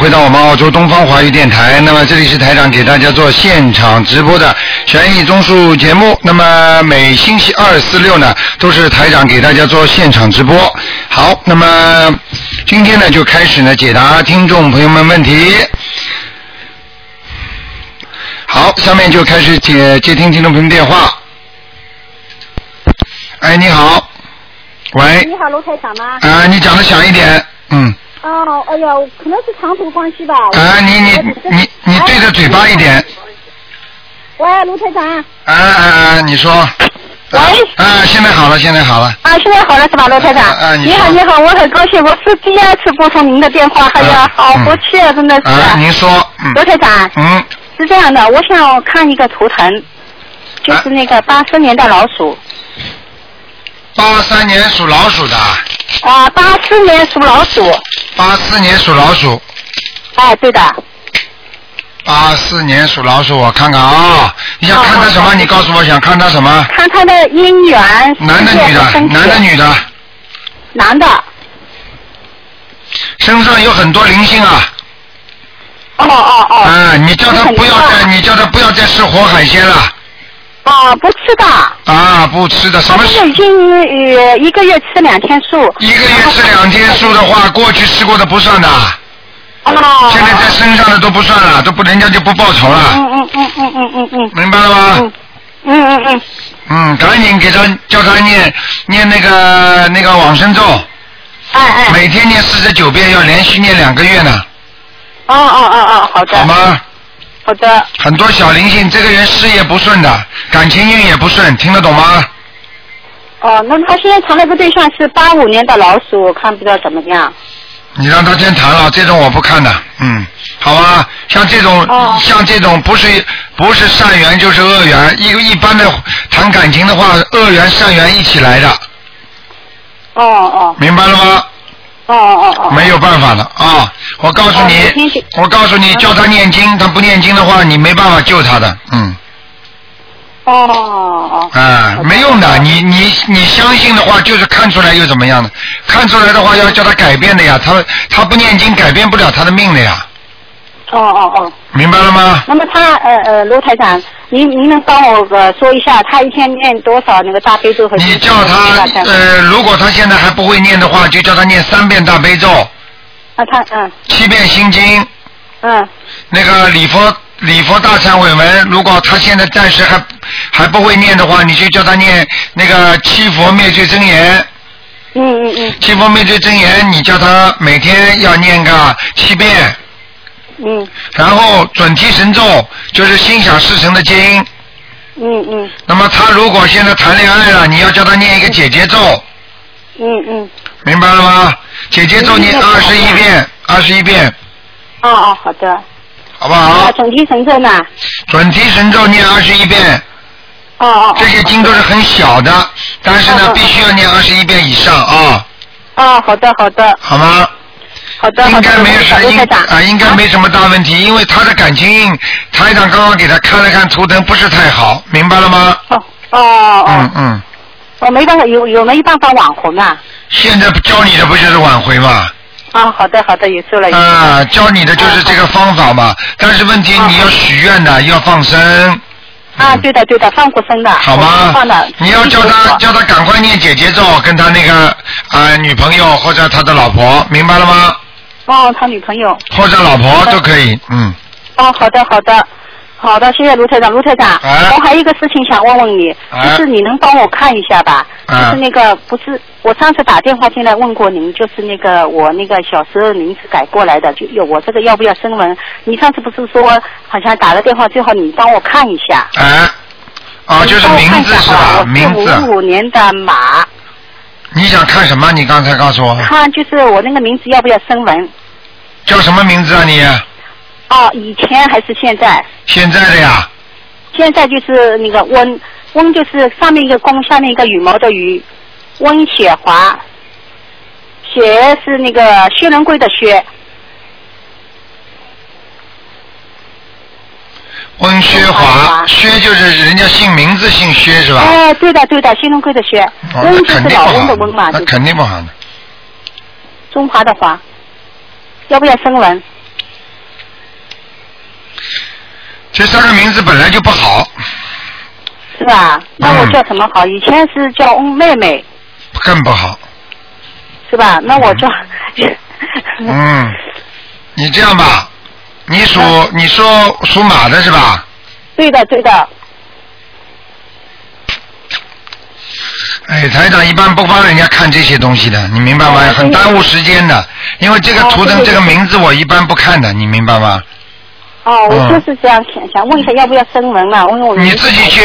回到我们澳洲东方华语电台。那么这里是台长给大家做现场直播的悬疑综述节目。那么每星期二、四、六呢，都是台长给大家做现场直播。好，那么今天呢，就开始呢解答听众朋友们问题。好，下面就开始接接听听众朋友电话。哎，你好，喂，你好，卢台长吗？啊，你讲的响一点，嗯。哦，哎呀，可能是长途关系吧。啊，你你你你对着嘴巴一点。喂，卢台长。啊啊啊！你说。喂。啊，现在好了，现在好了。啊，现在好了是吧，卢台长？啊，你好，你好，我很高兴，我是第二次拨通您的电话，哎呀，好福气啊，真的是。啊，您说。嗯。卢台长。嗯。是这样的，我想看一个图腾，就是那个八三年的老鼠。八三年属老鼠的。啊，八四年属老鼠。八四年属老鼠。哎，对的。八四年属老鼠，我看看啊，你想看他什么？你告诉我想看他什么？看他的姻缘。男的女的？男的女的？男的。身上有很多灵性啊。哦哦哦。啊，你叫他不要再，你叫他不要再吃活海鲜了。啊，不吃的。啊，不吃的，什么？他已经呃一个月吃两天素。一个月吃两天素的话，过去吃过的不算的。哦。现在在身上的都不算了，都不人家就不报仇了。嗯嗯嗯嗯嗯嗯嗯。明白了吗？嗯嗯嗯。嗯，赶紧给他叫他念念那个那个往生咒。哎哎。每天念四十九遍，要连续念两个月呢。哦哦哦哦，好的。好吗？好的。很多小灵性，这个人事业不顺的，感情运也不顺，听得懂吗？哦，那他现在谈了个对象是八五年的老鼠，我看不知道怎么样。你让他先谈了，这种我不看的，嗯，好吧？像这种，哦像这种不是不是善缘就是恶缘，一一般的谈感情的话，恶缘善缘一起来的，哦哦明白了吗？哦哦哦。没有办法的啊！我告诉哦你我告诉你，叫他念经，他不念经的话，你没办法救他的，嗯，哦哦。啊，没用的，你你你相信的话，就是看出来又怎么样呢？看出来的话，要叫他改变的呀，他他不念经，改变不了他的命的呀，哦哦哦。明白了吗？那么他呃呃，卢台长，您您能帮我呃说一下，他一天念多少那个大悲咒和？你叫他呃，如果他现在还不会念的话，就叫他念三遍大悲咒，啊，他嗯。七遍心经，嗯。那个礼佛礼佛大忏悔文，如果他现在暂时还还不会念的话，你就叫他念那个七佛灭罪真言。嗯嗯嗯。七佛灭罪真言，你叫他每天要念个七遍，嗯然后准提神咒就是心想事成的经。嗯嗯那么他如果现在谈恋爱了，你要叫他念一个姐姐咒，嗯嗯。明白了吗？姐姐咒念嗯二十一遍，二十一遍，哦哦，好的。好不好啊，？准提神咒呢？准提神咒念二十一遍，哦哦。这些经都是很小的，但是呢必须要念二十一遍以上啊，哦，好的好的好吗？好的。应该没有啥应卢台长啊，应该没什么大问题，因为他的感情运，台长刚刚给他看了看图腾，不是太好，明白了吗？哦哦哦嗯，嗯，我没办法，有有没有办法挽回啊？现在教你的不就是挽回嘛？啊，好的好的，有做了。啊，教你的就是这个方法嘛。但是问题哦你要许愿的，要放生，啊，对的对的，放过生的。好吗？你要叫他叫他赶快念姐姐咒，跟他那个啊女朋友或者他的老婆，明白了吗？哦，他女朋友。或者老婆都可以，嗯。哦，好的好的。好的，谢谢卢台长。卢台长，哎我还有一个事情想问问你，哎就是你能帮我看一下吧？哎就是那个不是我上次打电话进来问过您，就是那个我那个小时候名字改过来的，就有我这个要不要声纹？你上次不是说好像打了电话，最好你帮我看一下。哎，啊，就是名字是吧？我名字是，五五年的马，你想看什么？你刚才告诉我，看就是我那个名字要不要声纹？叫什么名字啊你？哦，以前还是现在？现在的呀？现在就是那个温温，就是上面一个弓，下面一个羽毛的羽，温雪华。雪是那个薛仁贵的薛，温薛华薛就是人家姓名字姓薛是吧？哎，对的对的，薛仁贵的薛，哦，温那就是老温的温嘛，那肯定不好的。中华的华，要不要声纹这三个名字本来就不好。是吧？那我叫什么好？以前是叫妹妹。更不好。是吧？那我叫嗯。你这样吧你属你说属马的是吧？对的对的。哎，台长一般不帮人家看这些东西的，你明白吗？哦很耽误时间的，因为这个哦图腾这个名字我一般不看的，你明白吗？哦，我嗯就是这样想想问一下要不要声纹嘛？因为我你自己去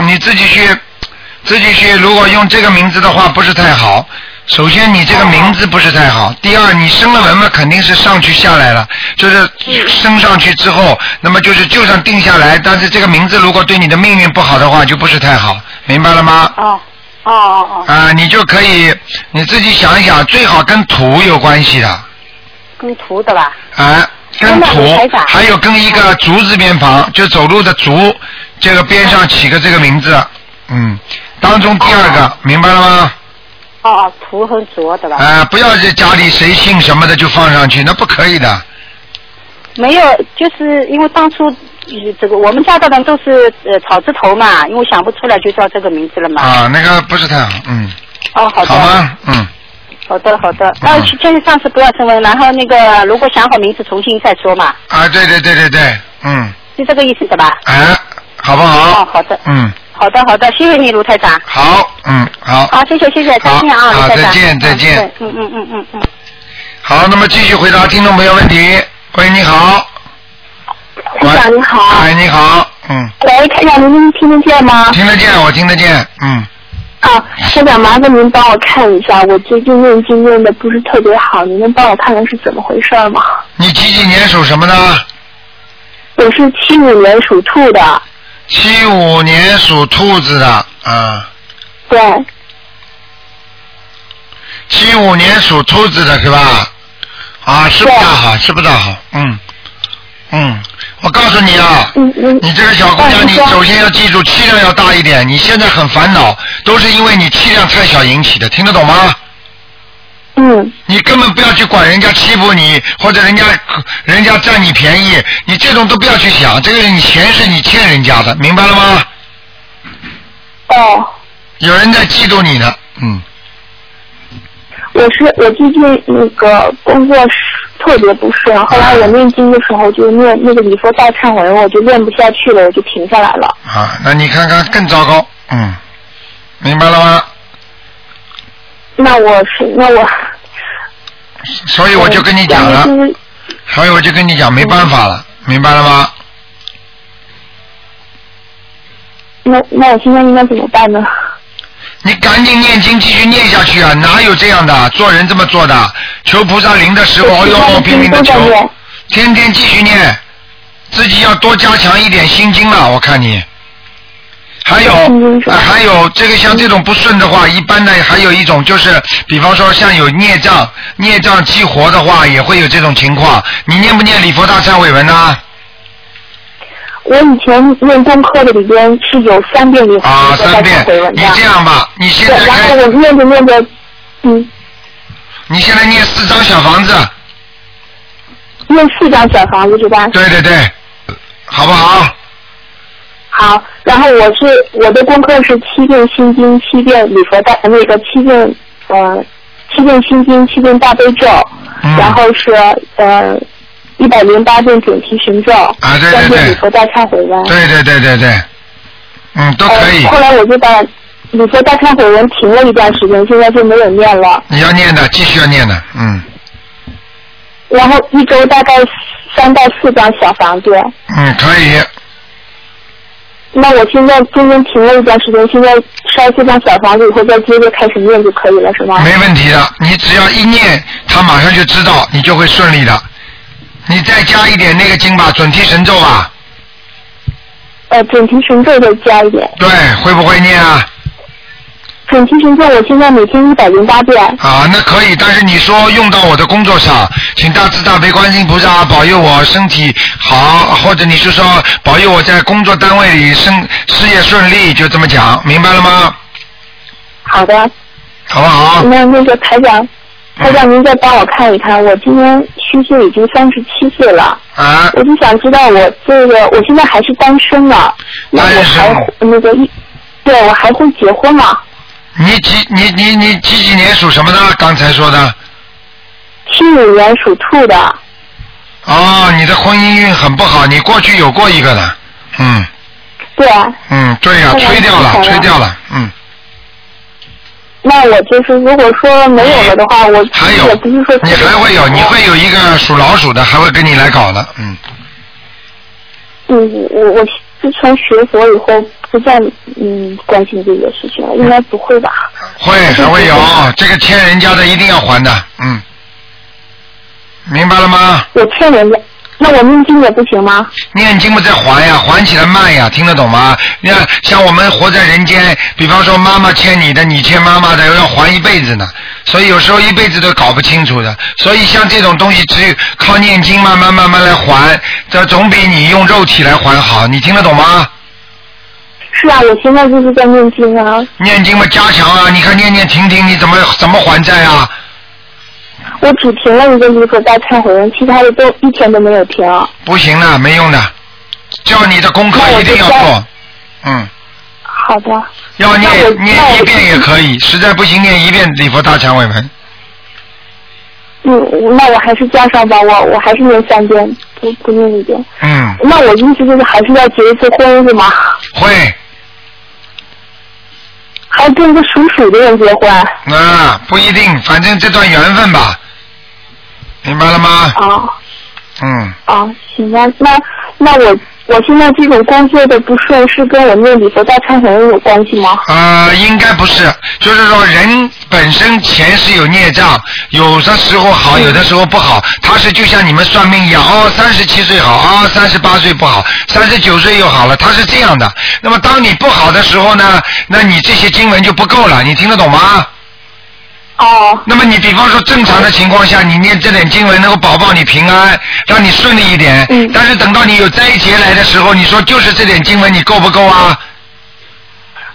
你自己去，自己去。如果用这个名字的话，不是太好。首先，你这个名字不是太好。第二，你生了文嘛，肯定是上去下来了，就是升上去之后，那么就是就算定下来，但是这个名字如果对你的命运不好的话，就不是太好，明白了吗？哦哦哦哦，啊，你就可以你自己想一想，最好跟土有关系的，跟土的吧？啊，跟土，还有跟一个竹字边旁，就走路的竹，这个边上起个这个名字，嗯，当中第二个，明白了吗？哦哦，图和卓的吧？啊，不要在家里谁姓什么的就放上去，那不可以的。没有，就是因为当初呃这个我们家的人都是呃草字头嘛，因为想不出来就叫这个名字了嘛。啊，那个不是太好，嗯，哦，好的。好吗？嗯，好的，好的。那嗯就是上次不要声纹，然后那个如果想好名字重新再说嘛，啊，对对对对对，嗯，是这个意思的吧？啊，好不好哦，好？的，嗯，好的，好的，谢谢你，卢台长。好，嗯，好，好，谢谢，谢谢，再见啊，好卢台长。再见再见嗯嗯嗯嗯嗯。好，那么继续回答听众朋友问题。喂，你好。喂。台长你好。哎，你好，嗯，喂，台长，您听得见吗？听得见，我听得见，嗯，啊，台长，麻烦您帮我看一下，我最近念经念的不是特别好，您能帮我看看是怎么回事吗？你几几年属什么的？我是七五年属兔的，七五年属兔子的，啊，对，七五年属兔子的是吧？啊，是不大好，是不大好，嗯，嗯，我告诉你啊，你这个小姑娘，你首先要记住气量要大一点。你现在很烦恼，都是因为你气量太小引起的，听得懂吗？嗯，你根本不要去管人家欺负你，或者人家人家占你便宜，你这种都不要去想。这个你钱是你欠人家的，明白了吗？哦，有人在嫉妒你呢，嗯，我是我最近那个工作是特别不顺，后来我念经的时候就念那个礼佛大忏悔文，我就念不下去了，我就停下来了。啊，那你看看更糟糕，嗯，明白了吗？那我是那我，所以我就跟你讲了，就是所以我就跟你讲，没办法了，明白了吗？那那我现在应该怎么办呢？你赶紧念经，继续念下去啊！哪有这样的？做人这么做的？求菩萨灵的时候，哎呦，拼命的求天天继续念，自己要多加强一点心经了。我看你，还有心经是吧呃还有这个像这种不顺的话，一般的还有一种就是，比方说像有孽障，孽障激活的话，也会有这种情况。你念不念礼佛大忏悔文呢？我以前念功课的里边是有三遍礼佛啊，三遍你，这样吧，你现在，然后，我念着念着，嗯，你现在念四张小房子。念四张小房子是吧？对对对，好不好？好，然后我是我的功课是七遍心经，七遍礼佛大那个七遍呃七遍心经，七遍大悲咒，嗯然后是呃一百零八遍准提神咒，啊对对对礼佛大忏悔文。对对对对对，嗯，都可以呃。后来我就把礼佛大忏悔文停了一段时间，现在就没有念了。你要念的，继续要念的，嗯然后一周大概三到四张小房子。嗯，可以。那我现在中间停了一段时间，现在烧四张小房子以后再接着开始念就可以了，是吗？没问题的，你只要一念，他马上就知道，你就会顺利的。你再加一点那个经吧，准提神咒吧，呃，准提神咒再加一点。对，会不会念啊？准提神咒我现在每天一百零八遍。啊，那可以，但是你说用到我的工作上，请大慈大悲观世音菩萨保佑我身体好，或者你是说保佑我在工作单位里生事业顺利，就这么讲，明白了吗？好的，好不好？那那个台长，台长您再帮我看一看，我今年虚岁已经三十七岁了，啊，我就想知道我这个我现在还是单身呢，那我还那个一，对我还会结婚吗？你几你你你几几年属什么的？刚才说的。七五年属兔的，哦，你的婚姻运很不好，你过去有过一个的，嗯。对。啊，嗯，对呀、后来吹掉了吹掉了，嗯，那我就是如果说没有了的话，我还有也不是说特你还会有，你会有一个属老鼠的，还会跟你来搞的，嗯，嗯，我我自从学佛以后不再嗯关心这个事情了，应该不会吧？会还会有，这个欠人家的一定要还的，嗯，明白了吗？我欠人家，那我念经也不行吗？念经不再还呀，还起来慢呀，听得懂吗？你看，像我们活在人间，比方说妈妈欠你的，你欠妈妈的，要还一辈子呢，所以有时候一辈子都搞不清楚的。所以像这种东西，只有靠念经慢慢慢慢来还，这总比你用肉体来还好。你听得懂吗？是啊，我现在就是在念经啊，念经嘛，加强啊！你看念念停停，你怎么怎么还债啊？我只停了一个礼佛大忏悔文，其他的都一天都没有停。不行的，没用的，叫你的功课一定要做。嗯，好的，要念念一遍也可以，实在不行念一遍礼佛大忏悔文。嗯，那我还是加上吧，我我还是念三遍，不不念一遍。嗯，那我意思就是还是要结一次婚是吗？会。还跟一个属鼠的人结婚？啊，不一定，反正这段缘分吧，明白了吗？啊嗯，啊，行吧，那那我我现在这种工作的不顺是跟我念礼佛大忏悔文有关系吗？呃，应该不是，就是说人本身前世有孽障，有的时候好，有的时候不好，他是就像你们算命一样，哦，三十七岁好，啊、三十八岁不好，三十九岁又好了，他是这样的。那么当你不好的时候呢，那你这些经文就不够了，你听得懂吗？哦那么你比方说正常的情况下，你念这点经文能够保保你平安，让你顺利一点。嗯但是等到你有灾劫来的时候，你说就是这点经文，你够不够啊？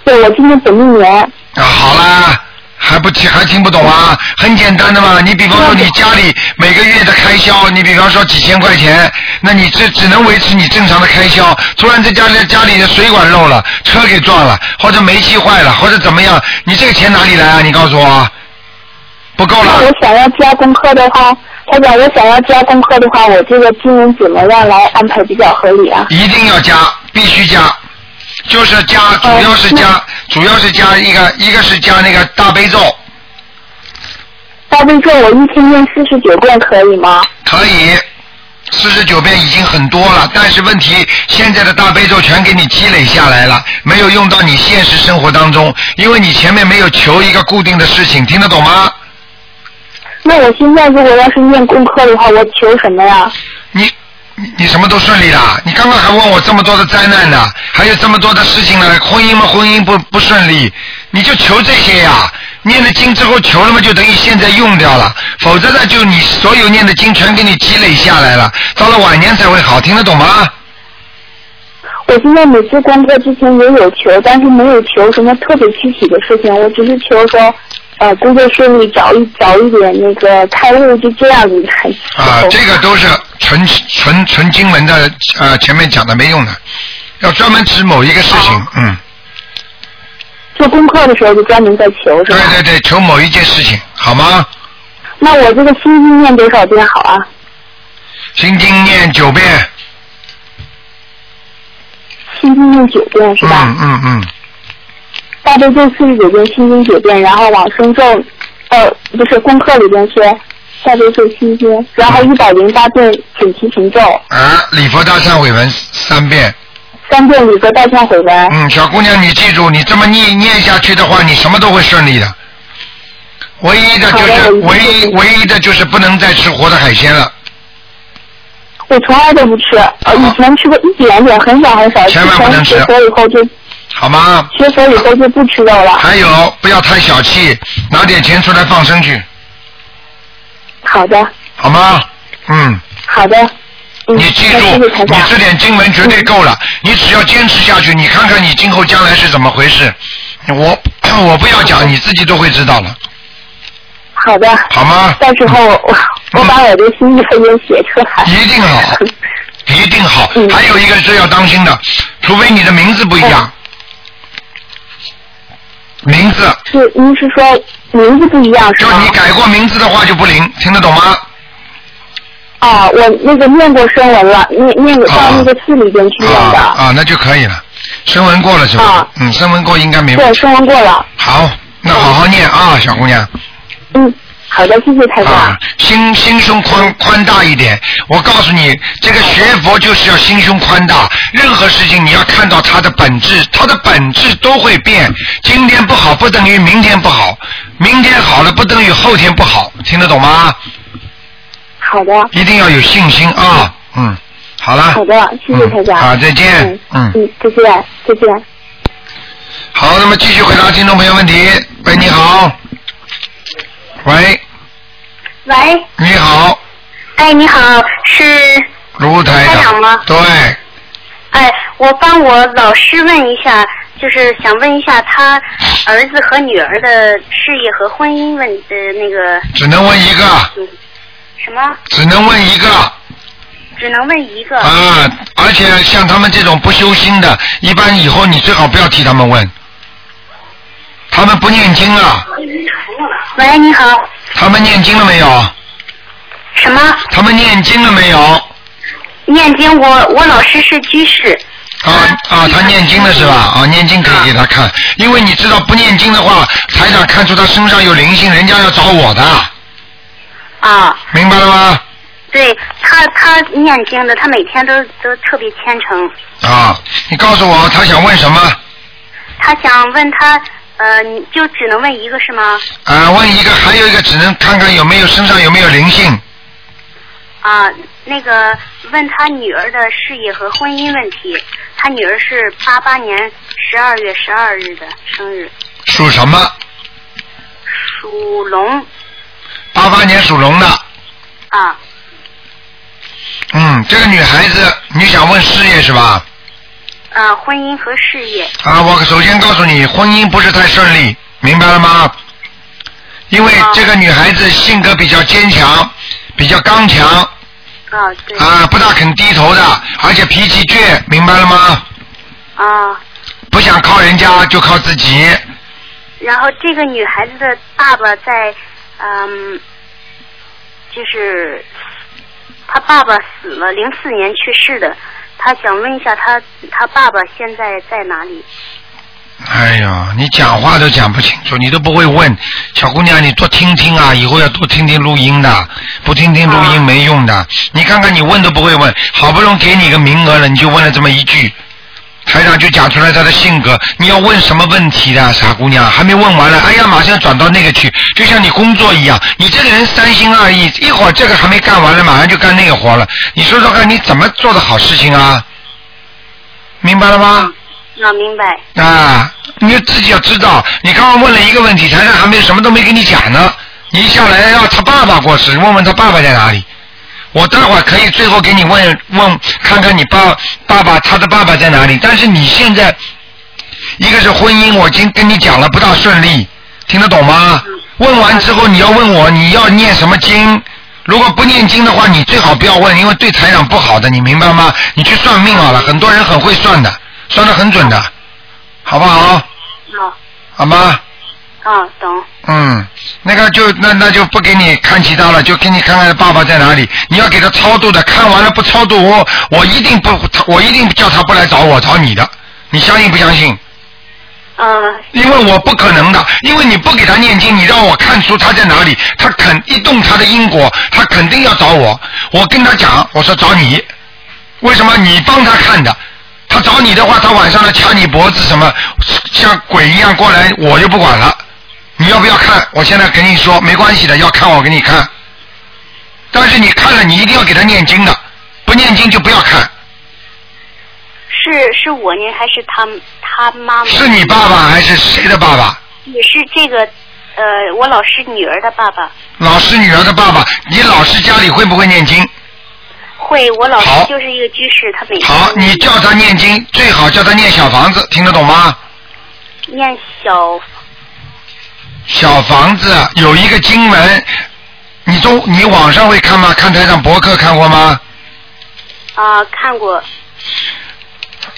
对，我今年本命年。啊，好啦，还不听还听不懂啊？很简单的嘛，你比方说你家里每个月的开销，你比方说几千块钱，那你这只能维持你正常的开销。突然在家里家里的水管漏了，车给撞了，或者煤气坏了，或者怎么样，你这个钱哪里来啊？你告诉我，不够了。我想要加功课的话，他讲，我想要加功课的话，我这个经文怎么样来安排比较合理啊？一定要加，必须加，就是加，主要是加，主要是加一个，一个是加那个大悲咒，大悲咒我一天念四十九遍可以吗？可以，四十九遍已经很多了，但是问题现在的大悲咒全给你积累下来了，没有用到你现实生活当中，因为你前面没有求一个固定的事情，听得懂吗？那我现在如果要是念功课的话，我求什么呀？你你你什么都顺利了，你刚刚还问我这么多的灾难呢，还有这么多的事情呢，婚姻嘛婚姻不不顺利，你就求这些呀。念了经之后求了嘛，就等于现在用掉了，否则呢，就你所有念的经全给你积累下来了，到了晚年才会好，听得懂吗？我现在每次功课之前也有求，但是没有求什么特别具体的事情，我只是求说，呃，工作顺利，早一早一点那个开悟，就这样子还啊，这个都是纯纯纯经文的，呃，前面讲的没用的，要专门指某一个事情，哦嗯，做功课的时候就专门在求，是吧？对对对，求某一件事情，好吗？那我这个心经念多少遍好啊？心经念九遍，心经念九遍是吧？嗯嗯嗯，大悲咒四十九遍，心经九遍，然后往生咒，呃，不是功课里边是大悲咒心经，然后一百零八遍准提神咒，啊，礼佛大忏悔文三遍。三遍礼佛大忏悔文。嗯，小姑娘，你记住，你这么念念下去的话，你什么都会顺利的。唯一的就是的唯一唯一的就是不能再吃活的海鲜了，我从来都不吃，呃，以前吃过一点点，很少很少。千万不能吃自从学佛以后就好吗？学佛以后就不吃肉了。还有不要太小气，拿点钱出来放生去，好的，好吗？嗯，好的。嗯，你记住，你。这点经文绝对够了。你只要坚持下去，你看看你今后将来是怎么回事。我 我不要讲，你自己都会知道了。好的。好吗？到时候我我把我的心愿也写出来。一定好，一定好。嗯还有一个是要当心的，除非你的名字不一样。名字，是您是说名字不一样是吧？就你改过名字的话就不灵，听得懂吗？啊，我那个念过声文了，念念过到那个寺里边去念的。啊啊，那就可以了。声纹过了是吧？啊嗯，声纹过应该没问题对，声纹过了。好，那好好念啊，小姑娘嗯，好的，谢谢台长。啊，心心胸宽宽大一点。我告诉你，这个学佛就是要心胸宽大，任何事情你要看到它的本质，它的本质都会变。今天不好不等于明天不好，明天好了不等于后天不好，听得懂吗？好的，一定要有信心啊，嗯，好了。好的，谢谢台长。嗯好，再见。嗯嗯，嗯，再见，再见。好，那么继续回答听众朋友问题。喂，你好。喂，喂，你好，哎，你好，是，卢台台长吗对，哎，我帮我老师问一下，就是想问一下他儿子和女儿的事业和婚姻问的那个，只能问一个，嗯，什么？只能问一个只能问一个。啊！而且像他们这种不修心的，一般以后你最好不要替他们问。他们不念经啊，喂，你好，他们念经了没有？什么？他们念经了没有？念经我，我老师是居士。啊啊，他念经的是吧？啊，念经可以给他看，因为你知道不念经的话，台长看出他身上有灵性，人家要找我的，啊，明白了吗？对他，他念经的，他每天都都特别虔诚。啊，你告诉我他想问什么？他想问他，呃，你就只能问一个是吗？啊，问一个，还有一个只能看看有没有身上有没有灵性。啊，那个问他女儿的事业和婚姻问题。他女儿是八八年十二月十二日的生日，属什么？属龙八八年属龙的。啊。嗯，这个女孩子，你想问事业是吧？啊，婚姻和事业啊，我首先告诉你，婚姻不是太顺利，明白了吗？因为这个女孩子性格比较坚强，比较刚强啊，对啊，不大肯低头的，而且脾气倔，明白了吗？啊。不想靠人家，就靠自己。然后这个女孩子的爸爸在，嗯，就是他爸爸死了，零四年去世的。他想问一下他他爸爸现在在哪里？哎呀，你讲话都讲不清楚，你都不会问，小姑娘，你多听听啊，以后要多听听录音的，不听听录音没用的。你看看你问都不会问，好不容易给你个名额了，你就问了这么一句，台长就讲出来他的性格，你要问什么问题的，傻姑娘，还没问完了，哎呀，马上转到那个去，就像你工作一样，你这个人三心二意，一会儿这个还没干完了，马上就干那个活了，你说说看，你怎么做的好事情啊？明白了吗？啊，明白。啊，你自己要知道，你刚刚问了一个问题，台上还没什么都没跟你讲呢。你一下来要他爸爸过世，问问他爸爸在哪里。我待会儿可以最后给你问问，看看你爸爸爸他的爸爸在哪里。但是你现在一个是婚姻，我已经跟你讲了不大顺利，听得懂吗？问完之后你要问我你要念什么经，如果不念经的话，你最好不要问，因为对财长不好的，你明白吗？你去算命好了，很多人很会算的，算的很准的，好不好？好。好吗？啊，懂。嗯，那个就那那就不给你看其他了，就给你看看爸爸在哪里。你要给他超度的，看完了不超度，我我一定不，我一定叫他不来找我，找你的。你相信不相信？嗯。因为我不可能的，因为你不给他念经，你让我看出他在哪里，他肯一动他的因果，他肯定要找我。我跟他讲，我说找你，为什么你帮他看的？他找你的话，他晚上来掐你脖子什么，像鬼一样过来，我就不管了。你要不要看？我现在跟你说没关系的，要看我给你看。但是你看了，你一定要给他念经的，不念经就不要看。是是我呢，还是他他妈妈？是你爸爸还是谁的爸爸？也是这个呃，我老师女儿的爸爸。老师女儿的爸爸，你老师家里会不会念经？会，我老师就是一个居士，他每天好，你叫他念经，最好叫他念小房子，听得懂吗？念小小房子有一个金门，你中你网上会看吗？看台上博客看过吗？啊，看过。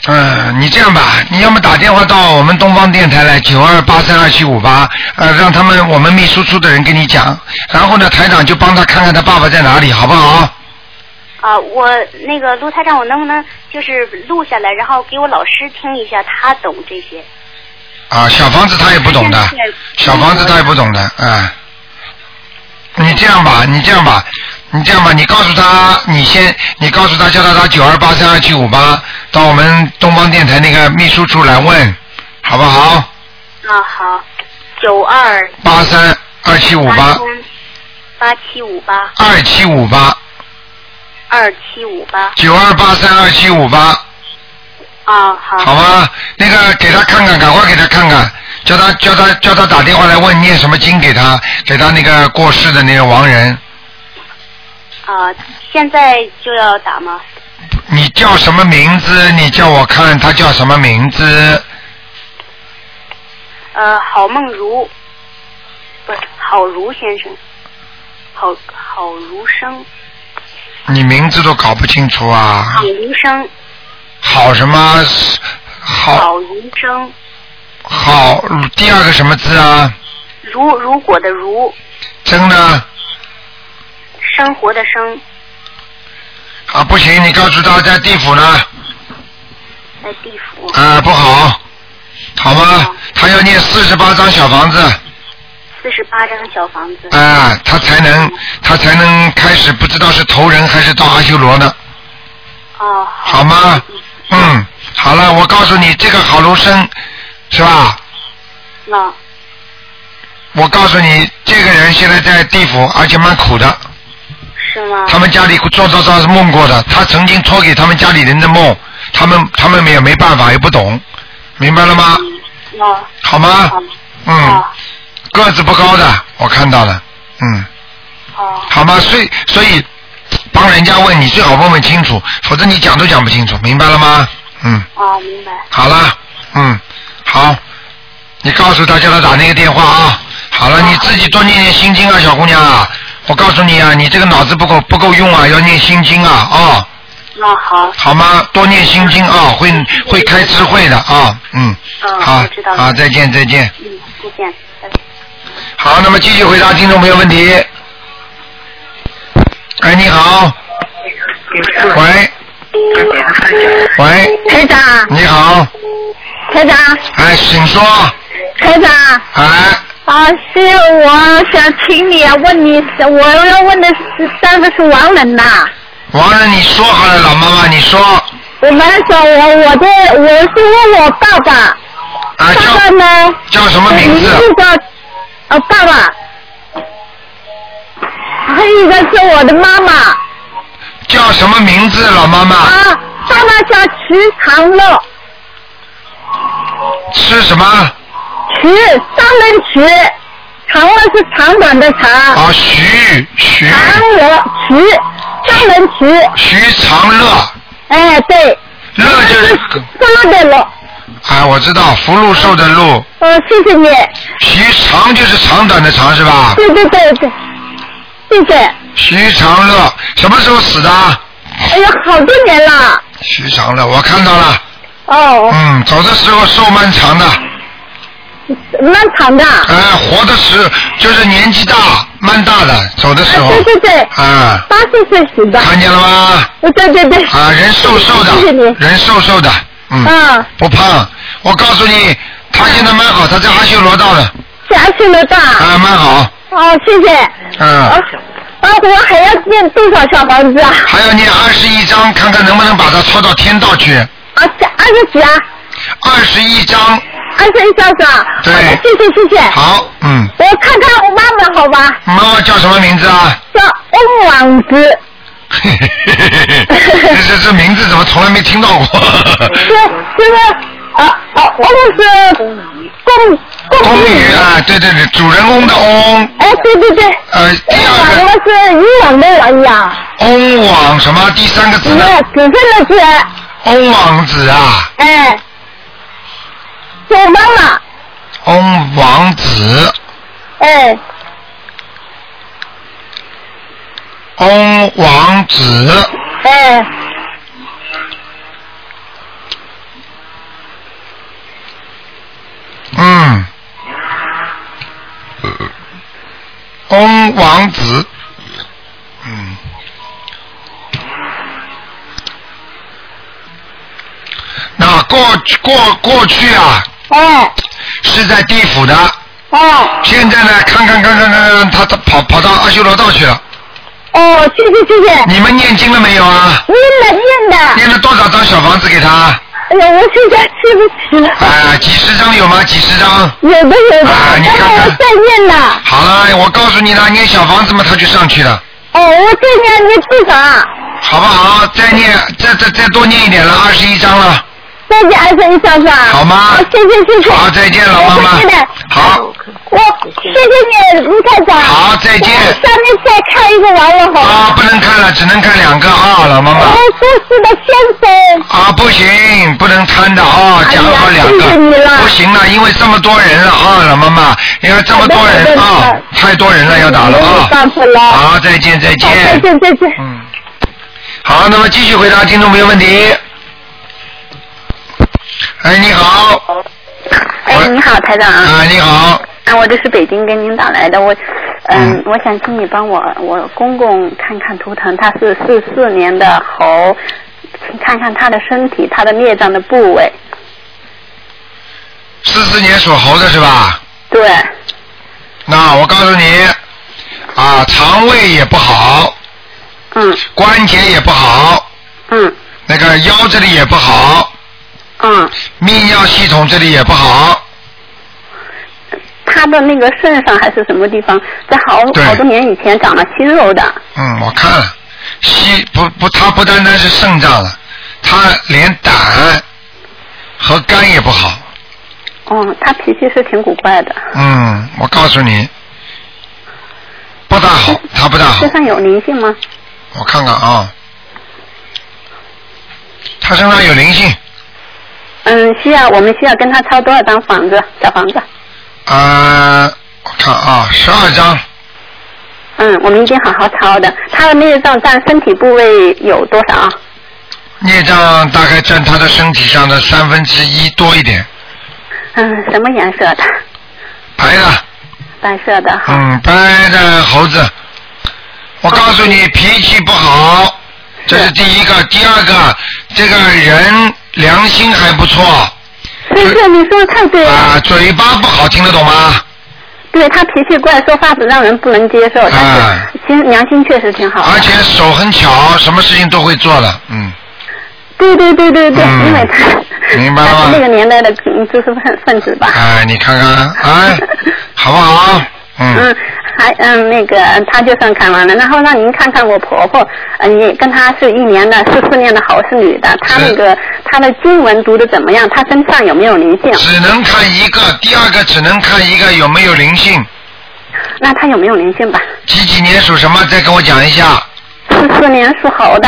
嗯，你这样吧，你要么打电话到我们东方电台来九二八三二七五八，呃，让他们我们秘书处的人跟你讲，然后呢，台长就帮他看看他爸爸在哪里，好不好？啊，我那个陆台长，我能不能就是录下来，然后给我老师听一下，他懂这些。啊，小房子他也不懂的，小房子他也不懂的，哎、你这样吧，你这样吧，你这样吧，你告诉他，你先，你告诉他，叫他打九二八三二七五八到我们东方电台那个秘书处来问，好不好？啊，好，九二八三二七五八。三八七五八。二七五八。二七五八。九二八三二七五八，啊，好。好吧？那个给他看看，赶快给他看看，叫他叫他叫他打电话来问念什么经给他，给他那个过世的那个亡人。啊，现在就要打吗？你叫什么名字？你叫我看他叫什么名字？呃，郝梦如，不是郝如先生，郝郝如生，你名字都搞不清楚啊郝！如生，好什么？好。好如生，好，第二个什么字啊？如如果的如，真的生活的生，啊，不行，你告诉他在地府呢，在地府。啊，不好，好吗？他要念四十八张小房子，四十八张小房子。啊，他才能他才能开始不知道是投人还是到阿修罗呢，哦，好。吗？嗯，好了，我告诉你，这个郝如生是吧？那我告诉你，这个人现在在地府，而且蛮苦的。是吗？他们家里做做做是梦过的，他曾经托给他们家里人的梦，他们他们也没办法，也不懂，明白了吗？那，好吗？好，嗯，哦个子不高的，我看到了，嗯，哦，好吗？所以所以帮人家问你最好问问清楚，否则你讲都讲不清楚，明白了吗？嗯，哦，明白。好了，嗯，好，你告诉他叫他打那个电话啊。好了，你自己多念念心经啊，小姑娘啊。我告诉你啊，你这个脑子不够不够用啊，要念心经啊，哦，那好，好吗？多念心经啊，会会开智慧的啊，嗯，嗯，好我知道，了。好，再见再见。嗯，再见。好，那么继续回答听众朋友问题。哎，你好。喂。喂，台长，你好，台长，哎，请说，台长，哎，啊，是我想请你啊，问你，我要问的是三个是王人呐。王人，你说好了，老妈妈，你说，我们说我我的我是问我爸爸，啊，爸爸叫呢？叫什么名字？字叫呃爸爸，还有一个是我的妈妈叫什么名字，老妈妈？啊，妈妈叫徐长乐，吃什么？徐三人徐，长乐是长短的长，啊，徐徐长乐徐三人徐。徐长乐，哎，对，乐就是，什么的乐？哎，我知道，福禄寿的禄，呃，谢谢你，徐长就是长短的长是吧？对对对对，谢谢。徐长乐什么时候死的？哎呀，好多年了。徐长乐，我看到了，哦，嗯，走的时候寿蛮长的，蛮长的。哎，活的时就是年纪大，蛮大的，走的时候，对对对，啊，八十岁死的。看见了吗？呃对对对。啊，人瘦瘦的谢谢你，人瘦瘦的，嗯，嗯，不胖。我告诉你，他现在蛮好，他在阿修罗道的，下去了大。啊，蛮好，哦，谢谢。嗯哦，啊，我还要念多少小房子啊？还要念二十一章，看看能不能把它抄到天道去。啊，这二十几啊？二十一章，二十一张是吧？对谢谢谢谢。好，嗯，我看看我妈妈好吧？妈妈叫什么名字啊？叫翁王子。嘿嘿嘿嘿嘿，这这名字怎么从来没听到过？是这个啊啊，翁是公公公寓啊，对对对，主人翁的翁，哎，对对对。呃，第王二个我是渔网的网呀，翁网什么？第三个字子呢？子孙的子，翁王子啊，哎，是我妈妈，翁王子，哎，翁王子，哎，嗯，翁王子，嗯，那过过过去啊，哦，是在地府的，哦，现在呢，看看看看看看，他他跑跑到阿修罗道去了。哦，谢谢谢谢，你们念经了没有啊？念的念的，念了多少张小房子给他？哎呀，我现在记不起了。啊，几十张有吗？几十张？有的有的，啊你看看我再念呢。好了，我告诉你了，念小房子嘛，他就上去了，哦，我再念念多少？好不好？再念，再再再多念一点了，二十一张了，再念二十一张是吧？好吗好谢谢谢谢。好再见老妈妈我会的好，我谢谢你，吴太长。好再见下面再看一个完了好。啊，不能看了，只能看两个啊，老妈妈。哦，苏轼的先生。啊，不行，不能贪的啊，讲好两谢谢你个，了不行了，因为这么多人了啊，老妈妈，因为这么多人啊太多人了，要打了啊。办法了。好，再见再见，再。见再见。嗯，好，那么继续回答听众朋友问题。哎，你好，哎，你好，台长。啊，啊，你好，啊，我这是北京给您打来的，我，嗯，我想请你帮我我公公看看图腾，他是四四年的猴，请看看他的身体，他的孽障的部位，四四年属猴的是吧？对，那我告诉你，啊，肠胃也不好，嗯。关节也不好，嗯。那个腰这里也不好，嗯，泌尿系统这里也不好，他的那个肾上还是什么地方，在好好多年以前长了息肉的，嗯，我看了，息不不，他不单单是肾脏了，他连胆和肝也不好。哦，他脾气是挺古怪的，嗯，我告诉你，不大好，他不大好。身。上有灵性吗？我看看啊，他身上有灵性，嗯，需要我们需要跟他抄多少张房子小房子？啊，我看啊，十二张，嗯，我们一定好好抄的。他的孽障占身体部位有多少？孽障大概占他的身体上的三分之一多一点，嗯，什么颜色的？白的，白色的。嗯，白的猴子。我告诉你，脾气不好，这是第一个。第二个，这个人良心还不错，是是，你说的太对了。啊，嘴巴不好，听得懂吗？对他脾气怪，说话子让人不能接受，但啊是其实良心确实挺好的。而且手很巧，什么事情都会做的，嗯。对对对对对，嗯因为他明白了吗那个年代的嗯知识分分子吧。哎，你看看，哎，好不好？嗯嗯，还嗯那个他就算看完了，然后让您看看我婆婆，呃，你跟她是一年的，是四年的好是女的，她那个她的经文读的怎么样？她身上有没有灵性？只能看一个，第二个只能看一个有没有灵性。那她有没有灵性吧？几几年属什么？再跟我讲一下。四四年属猴的，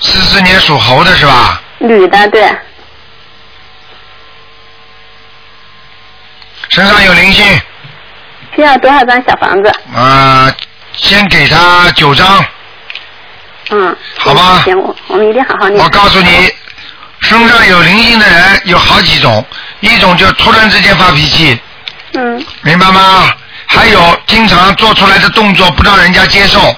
四四年属猴的是吧？女的，对，身上有灵性，需要多少张小房子？啊、先给他九张。嗯，好吧行，我我们一定好好念。我告诉你，身上有灵性的人有好几种，一种就突然之间发脾气，嗯明白吗？还有经常做出来的动作不让人家接受，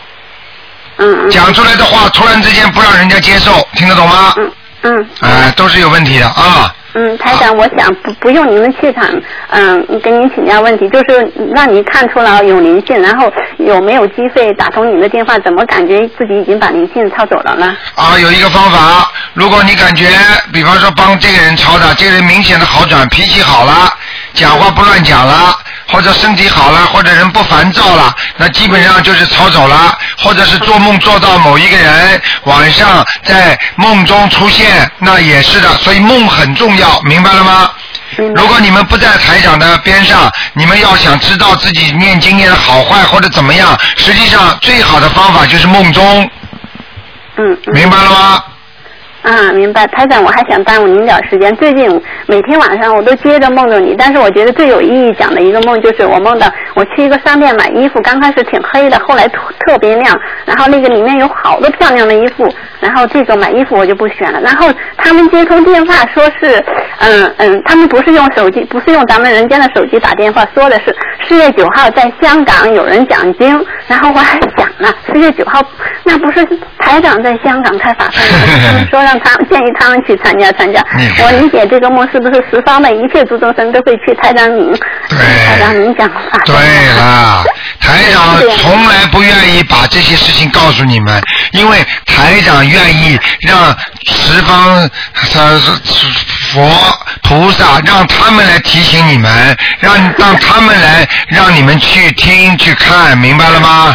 讲出来的话突然之间不让人家接受，听得懂吗？嗯嗯哎、都是有问题的啊。嗯，台长，我想不不用你们气场，嗯，跟您请教问题，就是让你看出了有灵性，然后有没有机会打通您的电话？怎么感觉自己已经把灵性抄走了呢？啊，有一个方法，如果你感觉，比方说帮这个人抄的，这个人明显的好转，脾气好了，讲话不乱讲了，或者身体好了，或者人不烦躁了，那基本上就是抄走了，或者是做梦做到某一个人晚上在梦中出现，那也是的，所以梦很重要，明白了吗？如果你们不在台长的边上，你们要想知道自己念经念的好坏或者怎么样，实际上最好的方法就是梦中，嗯嗯。明白了吗？啊，明白，台长，我还想耽误您点时间。最近每天晚上我都接着梦着你，但是我觉得最有意义讲的一个梦就是我梦到我去一个商店买衣服，刚开始挺黑的，后来特特别亮，然后那个里面有好多漂亮的衣服，然后这个买衣服我就不选了。然后他们接通电话说是，嗯嗯，他们不是用手机，不是用咱们人间的手机打电话，说的是四月九号在香港有人讲经，然后我还想呢，四月九号那不是台长在香港开法会吗？他们说让他建议他们去参加参加。我理解这个梦是不是十方的一切诸众生都会去台长您，对。台长您讲法对了，台长从来不愿意把这些事情告诉你们，因为台长愿意让十方佛菩萨让他们来提醒你们，让让他们来让你们去听去看，明白了吗？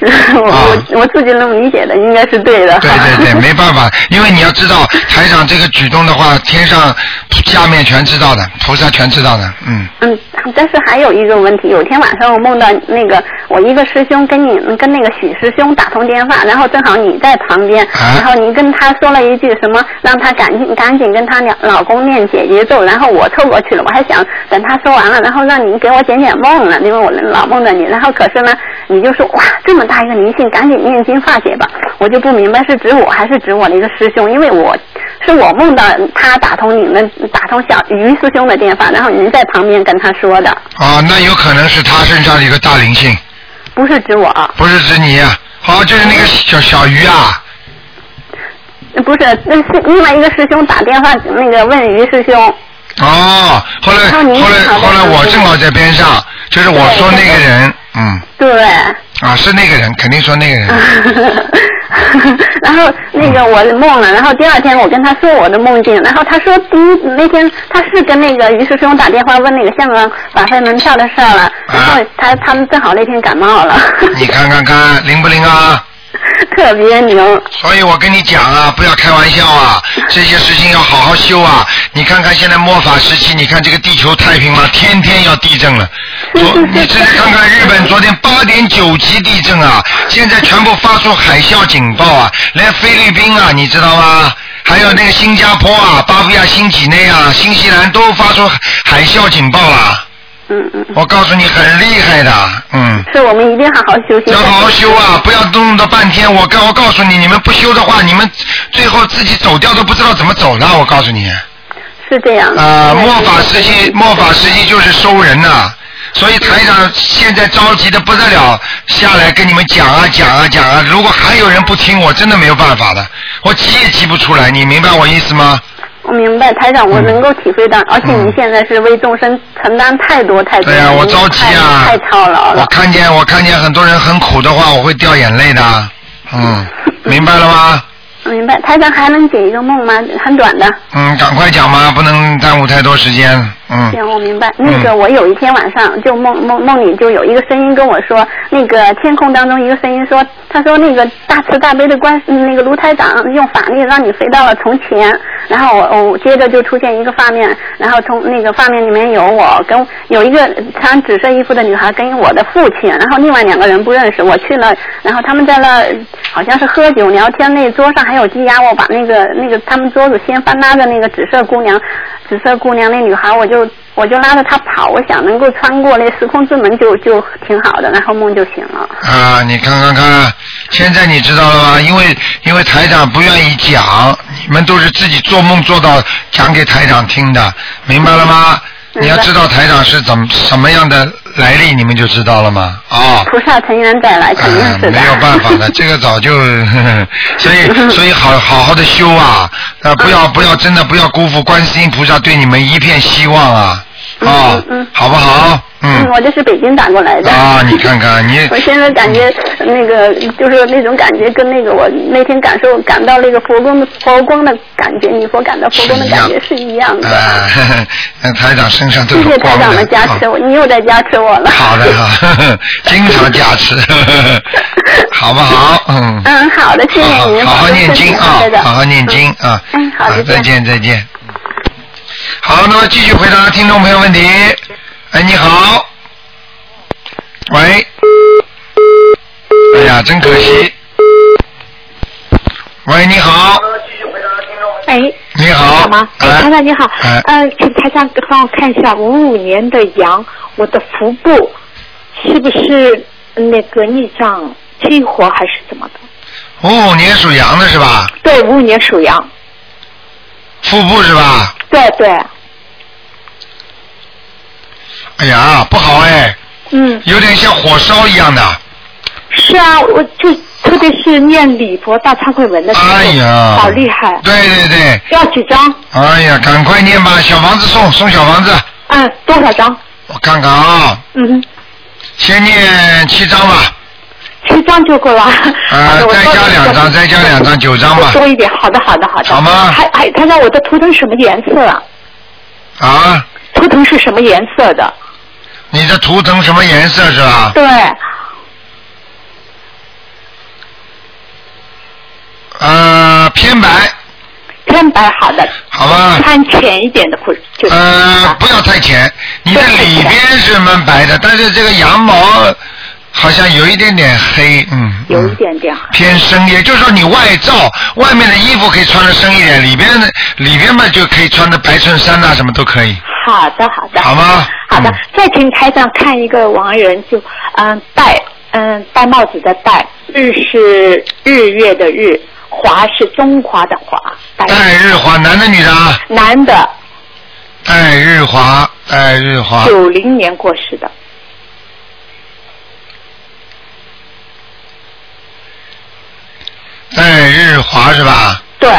是我啊我我自己能理解的，应该是对的。对对对，没办法，因为你要知道台长这个举动的话，天上下面全知道的，菩萨全知道的，嗯。嗯，但是还有一个问题，有天晚上我梦到那个我一个师兄跟你跟那个许师兄打通电话，然后正好你在旁边，啊然后你跟他说了一句什么，让他赶紧赶紧跟他老老公念解结咒，然后我凑过去了，我还想等他说完了，然后让你给我解解梦呢，因为我老梦着你，然后可是呢，你就说哇这么大一个灵性，赶紧念经化解吧，我就不明白是指我还是指我的一个师兄，因为我是我梦到他打通你们打通小于师兄的电话，然后您在旁边跟他说的，啊，那有可能是他身上的一个大灵性，不是指我，不是指你。好，就是那个小小鱼啊，不是，那是另外一个师兄打电话那个问于师兄，哦，后来后来后来我正好在边上，就是我说那个人，嗯，对。啊是那个人，肯定说那个人，然后那个我梦了，然后第二天我跟他说我的梦境，然后他说第一那天他是跟那个于师兄打电话问那个香港法会门票的事儿了，然后他他们正好那天感冒了，你看看看灵不灵啊？特别牛。所以我跟你讲啊，不要开玩笑啊，这些事情要好好修啊。你看看现在末法时期，你看这个地球太平吗？天天要地震了。昨 你现在看看日本昨天八点九级地震啊，现在全部发出海啸警报啊，连菲律宾啊，你知道吗？还有那个新加坡啊、巴布亚新几内亚、新西兰都发出海啸警报了。嗯嗯，我告诉你，很厉害的，嗯。是我们一定好好修行。要好好修啊！不要弄到半天。我告我告诉你，你们不修的话，你们最后自己走掉都不知道怎么走的。我告诉你，是这样。啊、末法时期，末法时期就是收人呐、所以台长现在着急的不得了，下来跟你们讲啊讲啊讲啊。如果还有人不听，我真的没有办法的，我急也急不出来。你明白我意思吗？我明白，台长，我嗯能够体会到，而且您现在是为众生承担太多太多，对呀、我着急啊！太太操劳我。看见我看见很多人很苦的话，我会掉眼泪的。嗯，明白了吗？明白，台长还能解一个梦吗？很短的。嗯，赶快讲嘛，不能耽误太多时间。嗯。行，我明白。那个，我有一天晚上就梦梦梦里就有一个声音跟我说，那个天空当中一个声音说，他说那个大慈大悲的观那个卢台长用法力让你飞到了从前，然后我我接着就出现一个画面，然后从那个画面里面有我跟有一个穿紫色衣服的女孩跟我的父亲，然后另外两个人不认识，我去了，然后他们在那好像是喝酒聊天，那桌上还有鸡鸭，我把那个那个他们桌子掀翻拉着那个紫色姑娘，紫色姑娘那女孩，我就我就拉着她跑，我想能够穿过那时空之门就就挺好的，然后梦就醒了。啊，你看看看，现在你知道了吗？因为因为台长不愿意讲，你们都是自己做梦做到讲给台长听的，明白了吗？你要知道台长是怎么什么样的来历，你们就知道了吗？啊、菩萨成缘再来，肯定嗯，是的。没有办法的，这个早就，呵 呵所以 所以好好好的修啊，呃，不要不要真的不要辜负观世音菩萨对你们一片希望啊，啊嗯嗯，好不好？嗯，嗯，我这是北京打过来的。啊，你看看你 我现在感觉那个就是那种感觉，跟那个我那天感受感到那个佛光的佛光的感觉，你佛感到佛光的感觉是一样的。啊，台长身上都谢谢台长的加持，啊我你又在加持我了。好的好，呵 呵经常加持，好不好？嗯。嗯，好的，谢谢您，好好念经啊好好念经啊。嗯，好，的再见再见。好，那么继续回答听众朋友问题。哎，你好。喂。哎呀，真可惜。喂，你好。哎，你好。吗？哎，哎台长你好，哎呃，请台长帮我看一下五五年的羊，我的腹部是不是那个逆障激活还是怎么的？五五年属羊的是吧？对，五五年属羊，腹部是吧？对对，哎呀，不好哎，嗯，有点像火烧一样的。是啊，我就特别是念礼佛大忏悔文的时候，哎呀，好厉害，对对对，要几张？哎呀，赶快念吧，小房子送送小房子，嗯，多少张？我看看啊，嗯，先念七张吧，七张就够了。好呃再加两张，再加两张，九张吧，多一点，好的，好的，好的。好吗还还，他让我的图腾什么颜色啊？啊，图腾是什么颜色的？你的图腾什么颜色是吧？对，呃，偏白，偏白，好的。好吧，穿浅一点的裤子就是。呃，不要太浅，你的里边是蛮白的，但是这个羊毛好像有一点点黑，嗯，有一嗯点点。偏深，也就是说你外罩外面的衣服可以穿的深一点，里边的里边嘛就可以穿的白衬衫呐、什么都可以，好的，好的。好吗？好的嗯，再请台上看一个亡人，就嗯戴嗯戴帽子的戴，日是日月的日，华是中华的华，戴戴日华，男的女的啊？男的，戴日华，戴日华，九零年过世的，戴日华是吧？对，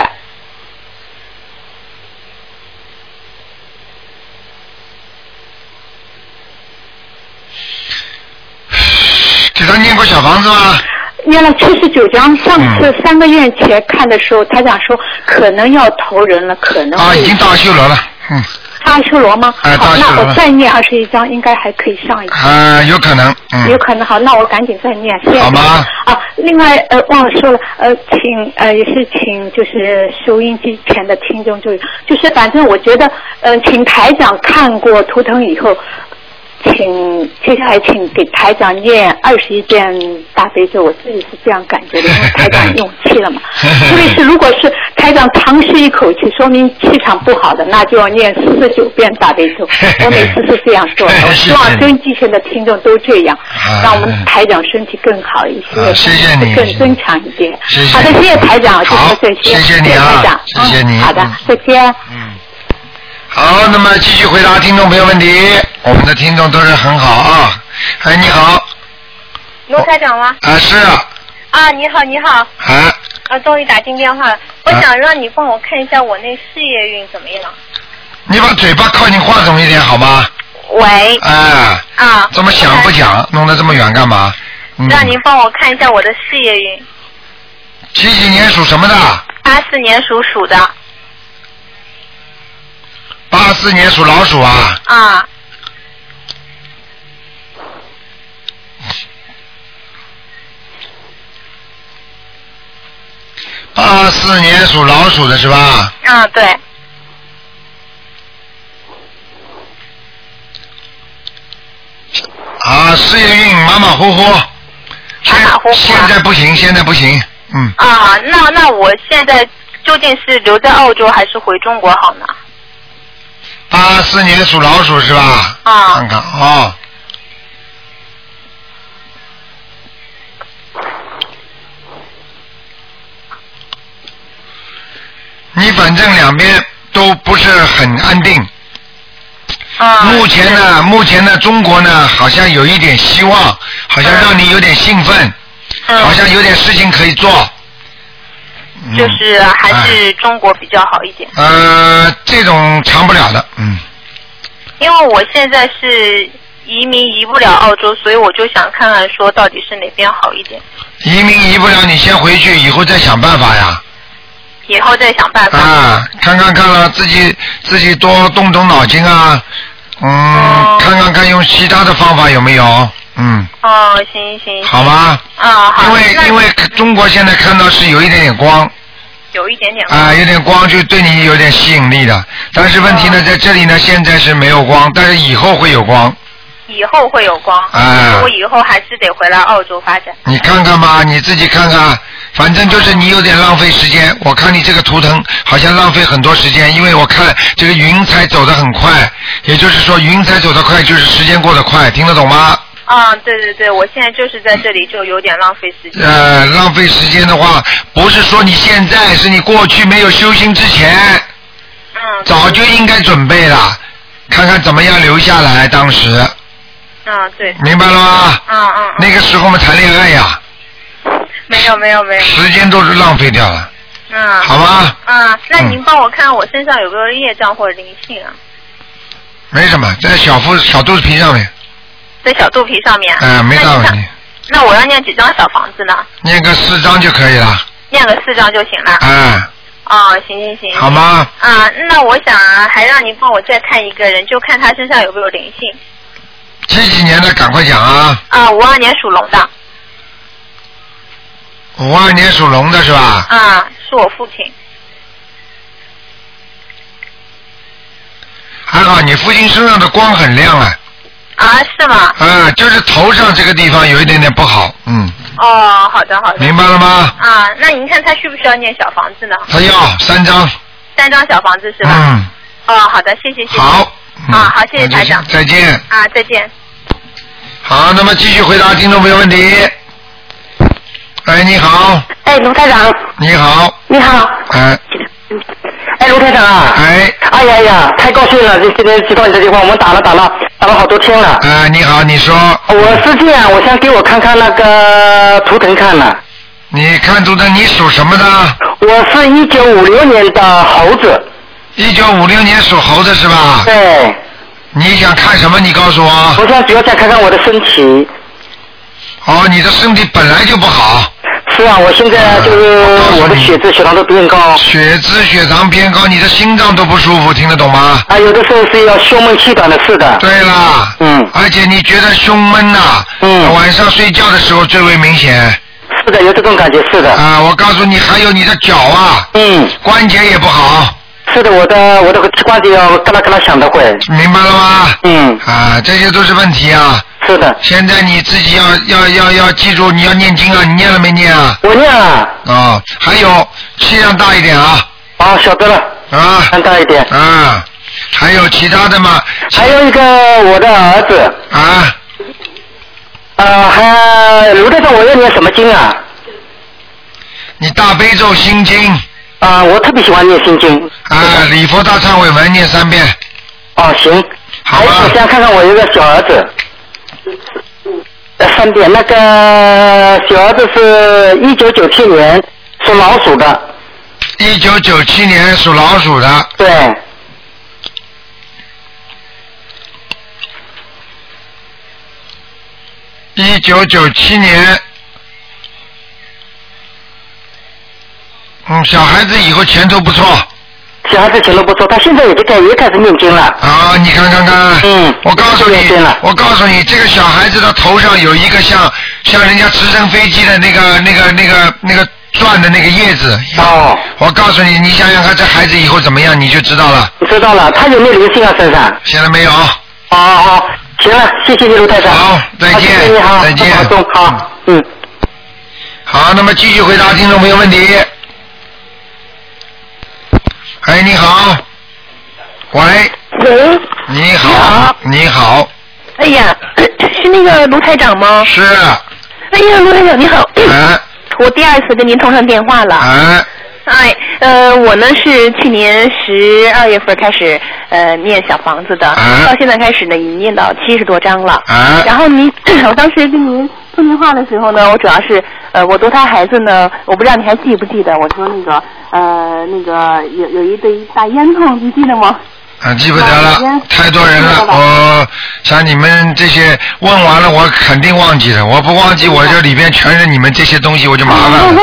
给他念过小房子吗？念了七十九章。上次嗯三个月前看的时候，台长说可能要投人了，可能啊，已经到修罗了，嗯，阿修罗吗？哎好，那我再念二十一章，应该还可以上一次。啊，有可能，嗯，有可能好，那我赶紧再念，谢谢。好吗？啊，另外呃忘了说了，呃，请呃也是请就是收音机前的听众注意就是反正我觉得呃请台长看过图腾以后。请接下来请给台长念二十一遍大悲咒，我自己是这样感觉的，因为台长用气了嘛。特别是如果是台长长吸一口气，说明气场不好的，那就要念四十九遍大悲咒。我每次是这样做的，我希望收音机前的听众都这样，啊让我们台长身体更好一些，啊谢谢你更增强一点。谢谢好的，谢谢台长，就好说这些。谢谢谢谢你嗯好的嗯，再见。嗯，好，那么继续回答听众朋友问题。我们的听众都是很好啊。哎，你好，卢台长吗？啊是啊，啊，你好，你好，啊，啊，终于打进电话了。我啊想让你帮我看一下我那事业运怎么样。你把嘴巴靠近话筒一点好吗？喂，哎，啊，这么响不讲，弄得这么远干嘛？嗯，让您帮我看一下我的事业运。几几年属什么的？八四年属鼠的。八四年属老鼠啊。啊，八四年属老鼠的是吧？啊，对，啊，事业运马马虎虎。现马马虎虎啊现在不行，现在不行，嗯，啊，那那我现在究竟是留在澳洲还是回中国好呢？八四年属老鼠是吧？啊看看哦。你反正两边都不是很安定。啊，目前呢，目前呢，中国呢，好像有一点希望，好像让你有点兴奋，嗯好像有点事情可以做。嗯。就是还哎。是中国比较好一点，呃，这种长不了的，嗯，因为我现在是移民移不了澳洲，所以我就想看看说到底是哪边好一点，移民移不了，你先回去，以后再想办法呀。以后再想办法。啊，看看看了，自己自己多动动脑筋啊，嗯，哦。看看看用其他的方法有没有，嗯，哦，行行。好吗？啊，好。因为因为中国现在看到是有一点点光，有一点点啊，有点光就对你有点吸引力的。但是问题呢，在这里呢，现在是没有光，但是以后会有光。以后会有光。啊我以后还是得回来澳洲发展。你看看吧，你自己看看，反正就是你有点浪费时间。我看你这个图腾好像浪费很多时间，因为我看这个云彩走得很快，也就是说云彩走得快就是时间过得快，听得懂吗？啊，对对对，我现在就是在这里就有点浪费时间。呃，浪费时间的话，不是说你现在，是你过去没有修行之前，嗯，早就应该准备了，看看怎么样留下来。当时啊，对。明白了吗？嗯嗯。那个时候我们谈恋爱呀，没有没有没有。时间都是浪费掉了，嗯。好吧？嗯，那您帮我看我身上有没有业障或者灵性啊？没什么，在小腹小肚子皮上面，在小肚皮上面。嗯、没大问题，那我要念几张小房子呢？念个四张就可以了，念个四张就行了。嗯、哦，行行行。好吗？啊，那我想啊还让您帮我再看一个人，就看他身上有没有灵性。几几年的赶快讲啊，啊，五二年属龙的。五二年属龙的是吧？啊，是我父亲。还好，你父亲身上的光很亮啊，啊，是吗？啊，就是头上这个地方有一点点不好，嗯，哦，好的好的。明白了吗？啊，那您看他需不需要念小房子呢？他要三张，三张小房子是吧？嗯，哦，好的，谢谢谢谢。好。嗯啊，好，谢谢台长。再见。啊，再见。好，那么继续回答听众朋友问题。哎，你好，哎，卢台长，你好，你好。哎，哎，卢台长啊。哎。哎呀呀，太高兴了！这今天接到你的电话，我们打了打了打了好多天了。哎，你好，你说。我是这样，我想给我看看那个图腾看了。你看图腾，你属什么的？我是一九五六年的猴子。一九五六年属猴子是吧？对。你想看什么？你告诉我。我想主要想看看我的身体。哦，你的身体本来就不好。是啊，我现在就是我的血脂、血糖都偏高。血脂、血糖偏高，你的心脏都不舒服，听得懂吗？啊，有的时候是要胸闷气短的，是的。对啦。嗯。而且你觉得胸闷呐、嗯。晚上睡觉的时候最为明显。是的，有这种感觉，是的。啊，我告诉你，还有你的脚啊。嗯。关节也不好。是的，我的我的关节要嘎啦嘎啦响的会。明白了吗？嗯。啊，这些都是问题啊。是的。现在你自己要要要要记住，你要念经啊，你念了没念啊？我念了。啊，还有气量大一点啊。啊，晓得了。啊。看大一点。啊，还有其他的吗？还有一个我的儿子。啊。呃，还卢队长，我要念什么经啊？你大悲咒心经。啊，我特别喜欢念心经。啊，礼佛大忏悔文念三遍。哦，行。好还有，我想看看我一个小儿子。呃，三点。那个小儿子是一九九七年属老鼠的。一九九七年属老鼠的。对。一九九七年。嗯，小孩子以后前途不错。小孩子前途不错，他现在也在开也开始念经了。啊，你看看看。嗯。我告诉你，我告诉你，这个小孩子的头上有一个像像人家直升飞机的那个那个那个那个转的那个叶子。哦。我告诉你，你想想看，这孩子以后怎么样，你就知道了。知道了，他有没有灵性啊身上？现在没有。好好好，行了，谢谢你卢太太。好，再见好谢谢你好，再见保重，好，嗯。好，那么继续回答听众朋友问题。哎，你好。喂。喂。你好。你好。哎呀，是那个卢台长吗？是。哎呀，卢台长你好。哎。我第二次跟您通上电话了。哎。哎，呃，我呢是去年十二月份开始呃念小房子的，到现在开始呢已经念到七十多章了。啊然后您，我当时跟您通电话的时候呢，我主要是呃我多胎孩子呢，我不知道你还记不记得，我说那个呃那个有有一堆大烟囱，你记得吗？啊，记不得了，太多人了。我像你们这些问完了，我肯定忘记了。我不忘记，我这里边全是你们这些东西，我就麻烦了。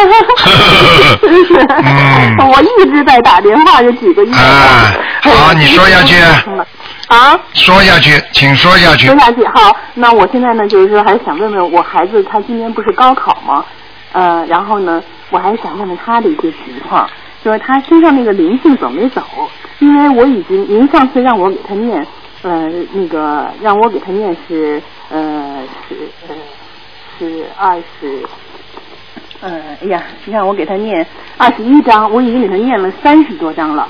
真 是，嗯我一直在打电话，有几个月了。啊，好，你说下去，啊？说下去，请说下去说。下去好，那我现在呢，就是说还是想问问我孩子，他今年不是高考吗？呃，然后呢，我还是想问问他的一些情况。就是他身上那个灵性走没走？因为我已经您上次让我给他念，呃，那个让我给他念是呃是呃是二十。呃，哎呀，你看我给他念二十一章，我已经给他念了三十多章了。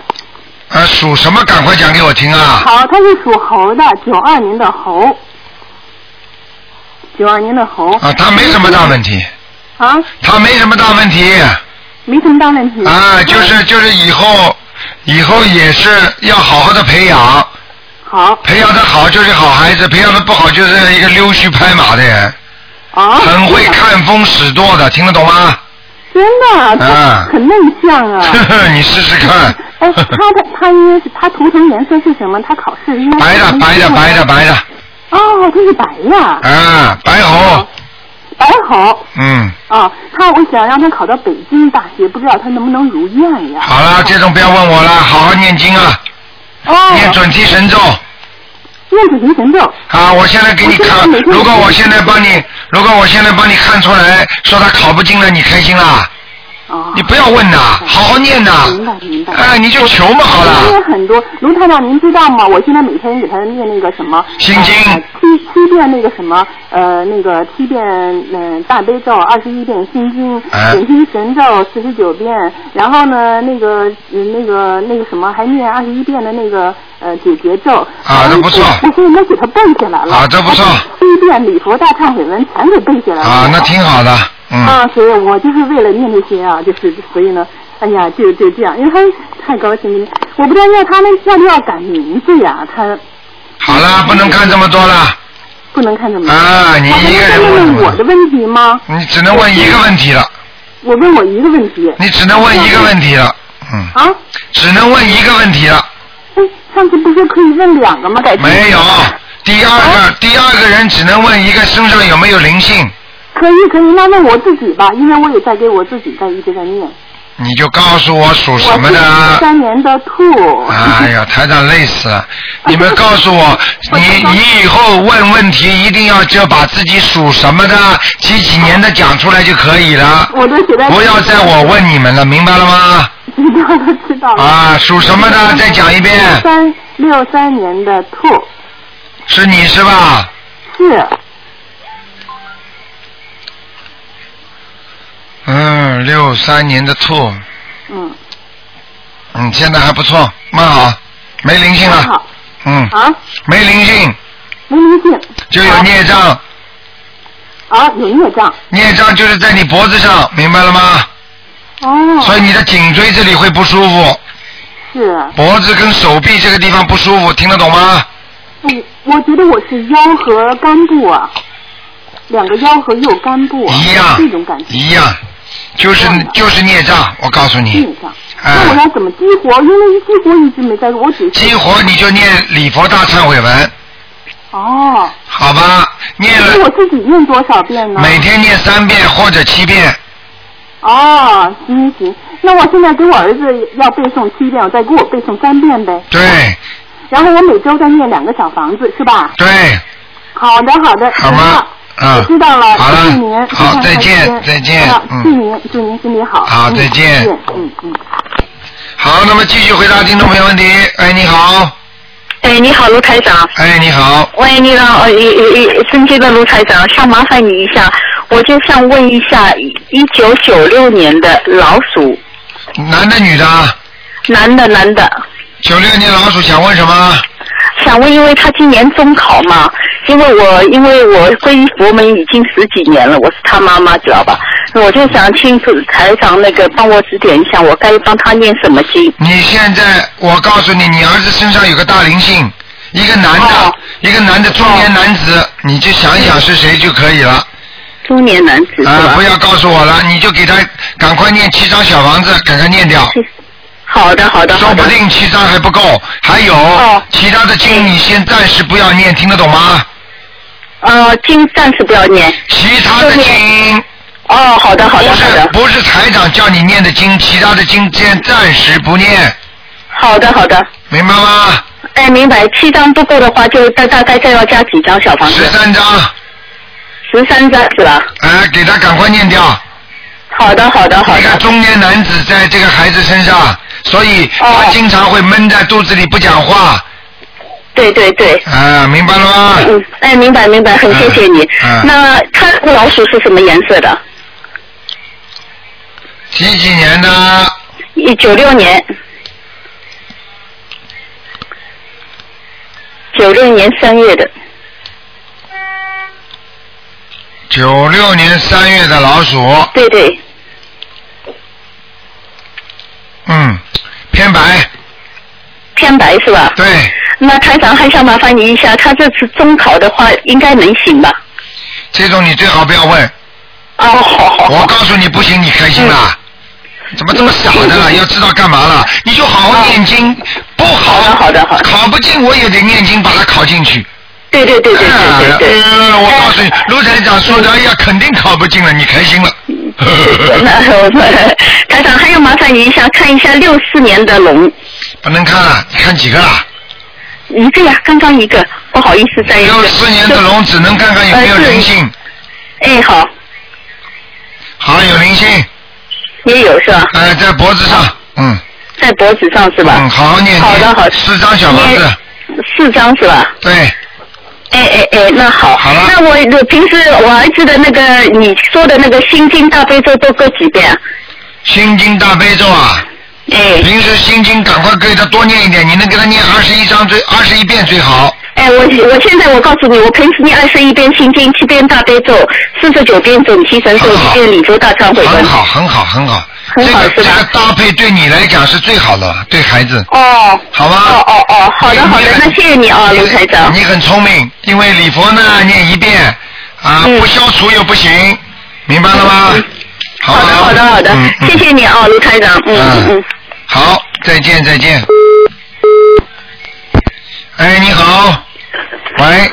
呃，属什么？赶快讲给我听啊！好，他是属猴的，九二年的猴，九二年的猴。啊，他没什么大问题。啊？他没什么大问题。没什么大问题。啊，就是就是以后以后也是要好好的培养。好。培养的好就是好孩子，培养的不好就是一个溜须拍马的人。啊。很会看风使舵的，听得懂吗？真的，啊很内向啊。你试试看。哎，他的他应该是他图腾颜色是什么？他考试应该白的，白的，白的，白的。哦，他是白呀。啊，白猴。白好。嗯，啊，他我想让他考到北京大学，不知道他能不能如愿呀？好了，这种不要问我了，好好念经啊。哦。念准提神咒。念准提神咒。啊，我现在给你看，如果我现在帮你，如果我现在帮你看出来，说他考不进了，你开心啦？哦。你不要问呐，好好念呐。明白明白。哎，你就求嘛，好我了。念很多，卢太长，您知道吗？我现在每天给他念那个什么心经，呃七七遍那个什么呃那个七遍嗯、大悲咒，二十一遍心经，哎准提神咒四十九遍，然后呢那个嗯那个那个什么还念二十一遍的那个呃解结咒。啊，这不错。我现在给他背下来了。啊这不错。七遍礼佛大忏悔文全给背下来了。啊，那挺好的，嗯。啊，所以我就是为了念这些啊，就是所以呢，哎呀，就就这样，因为他太高兴了，我不知道要他们要不要改名字呀？他好了，不能看这么多了，不能看这么多。啊你一个人问问问我的问题吗？你只能问一个问题了，我问我一个问题。你只能问一个问题了，嗯，啊？只能问一个问题了，哎，上次不是可以问两个吗？改成没有。第二个，第二个人只能问一个身上有没有灵性，可以可以，那问我自己吧，因为我也在给我自己在一直在念。你就告诉我属什么的。三年的兔。哎呀，台长累死了！你们告诉我，你你以后问问题一定要就把自己属什么的、几几年的讲出来就可以了。我都写在。不要在我问你们了，明白了吗？知道了知道了。啊，属什么的？再讲一遍。三六三年的兔。是你是吧？是。嗯，六三年的兔。嗯。嗯，现在还不错，蛮好，没灵性了。好。嗯。啊。没灵性。没灵性。就有孽障。啊，有孽障。孽障就是在你脖子上，明白了吗？哦。所以你的颈椎这里会不舒服。是。脖子跟手臂这个地方不舒服，听得懂吗？我我觉得我是腰和肝部啊，两个腰和右肝部啊，一样这种感觉。一样，就是就是孽障，我告诉你。孽障。哎那我要怎么激活？因为激活一直没在，我只。激活你就念礼佛大忏悔文，哦。好吧？念了那我自己念多少遍呢？每天念三遍或者七遍，哦，行行，那我现在给我儿子要背诵七遍，我再给我背诵三遍呗。对然后我每周再念两个小房子，是吧？对，好的，好的。好吗？知道了，好了谢谢您。好再见再见嗯祝您祝您身体好。嗯好再见嗯嗯。好，那么继续回答听众朋友问题。哎，你好，哎，你好，卢台长。哎，你好，喂，你好，呃，一一一，尊敬的卢台长，想麻烦你一下，我就想问一下，一九九六年的老鼠，男的女的？男的男的，九六年老鼠想问什么？想问，因为他今年中考嘛，因为我因为我皈依佛门已经十几年了，我是他妈妈，知道吧？我就想请台长那个帮我指点一下，我该帮他念什么经？你现在，我告诉你，你儿子身上有个大灵性，一个男的，哦一个男的中年男子，你就想一想是谁就可以了。中年男子是啊、吧？不要告诉我了，你就给他赶快念七张小房子，赶快念掉。好的，好的，说不定七张还不够，还有、其他的经你先暂时不要念，听得懂吗？呃，经暂时不要念。其他的经。哦，好的，好的，不是好的。不是台长叫你念的经，其他的经先暂时不念。好的，好的。明白吗？哎，明白。七张不够的话，就大大概再要加几张小房子？十三张。十三张是吧？哎，给他赶快念掉。好的，好的，好的。一个中年男子在这个孩子身上，所以他经常会闷在肚子里不讲话。对对对。啊，明白了吗？嗯，哎，明白明白，很谢谢你。嗯那它这个老鼠是什么颜色的？几几年的？一九六年。九六年三月的。九六年三月的老鼠。对对。嗯，偏白。偏白是吧？对。那台长还想麻烦你一下，他这次中考的话应该能行吧？这种你最好不要问。哦，好好。我告诉你不行，你开心啦？怎么这么傻的了？要知道干嘛了？你就好好念经，不好好的好的考不进我也得念经把它考进去。对对对对对对对。呃，我告诉你，卢台长说的，哎呀，肯定考不进了，你开心了。那我台长还要麻烦你一下，看一下六四年的龙。不能看了，你看几个了？一个呀，刚刚一个，不好意思，再一个。六四年的龙只能看看有没有灵性。哎，好。好，有灵性。也有是吧？哎，在脖子上，嗯。在脖子上是吧？嗯，好好念经。好的好的。四张小房子。四张是吧？对。哎哎哎，那好。好了。那我我平时我儿子的那个你说的那个心经大悲咒都各几遍啊？心经大悲咒啊。哎。平时心经赶快给他多念一点，你能给他念二十一章最二十一遍最好。哎，我我现在我告诉你，我平时念二十一遍心经，七遍大悲咒，四十九遍准提神咒，一遍礼佛大忏悔文。很好，很好，很好。很好这个这个搭配对你来讲是最好的，对孩子。哦。好吗。哦哦哦，好的好的，那谢谢你啊，卢台长。你很聪明，因为礼佛呢念一遍啊，嗯不消除又不行，明白了吗？好好的好的好的，谢谢你啊，卢台长。嗯嗯嗯。好，再见再见。哎，你好。喂。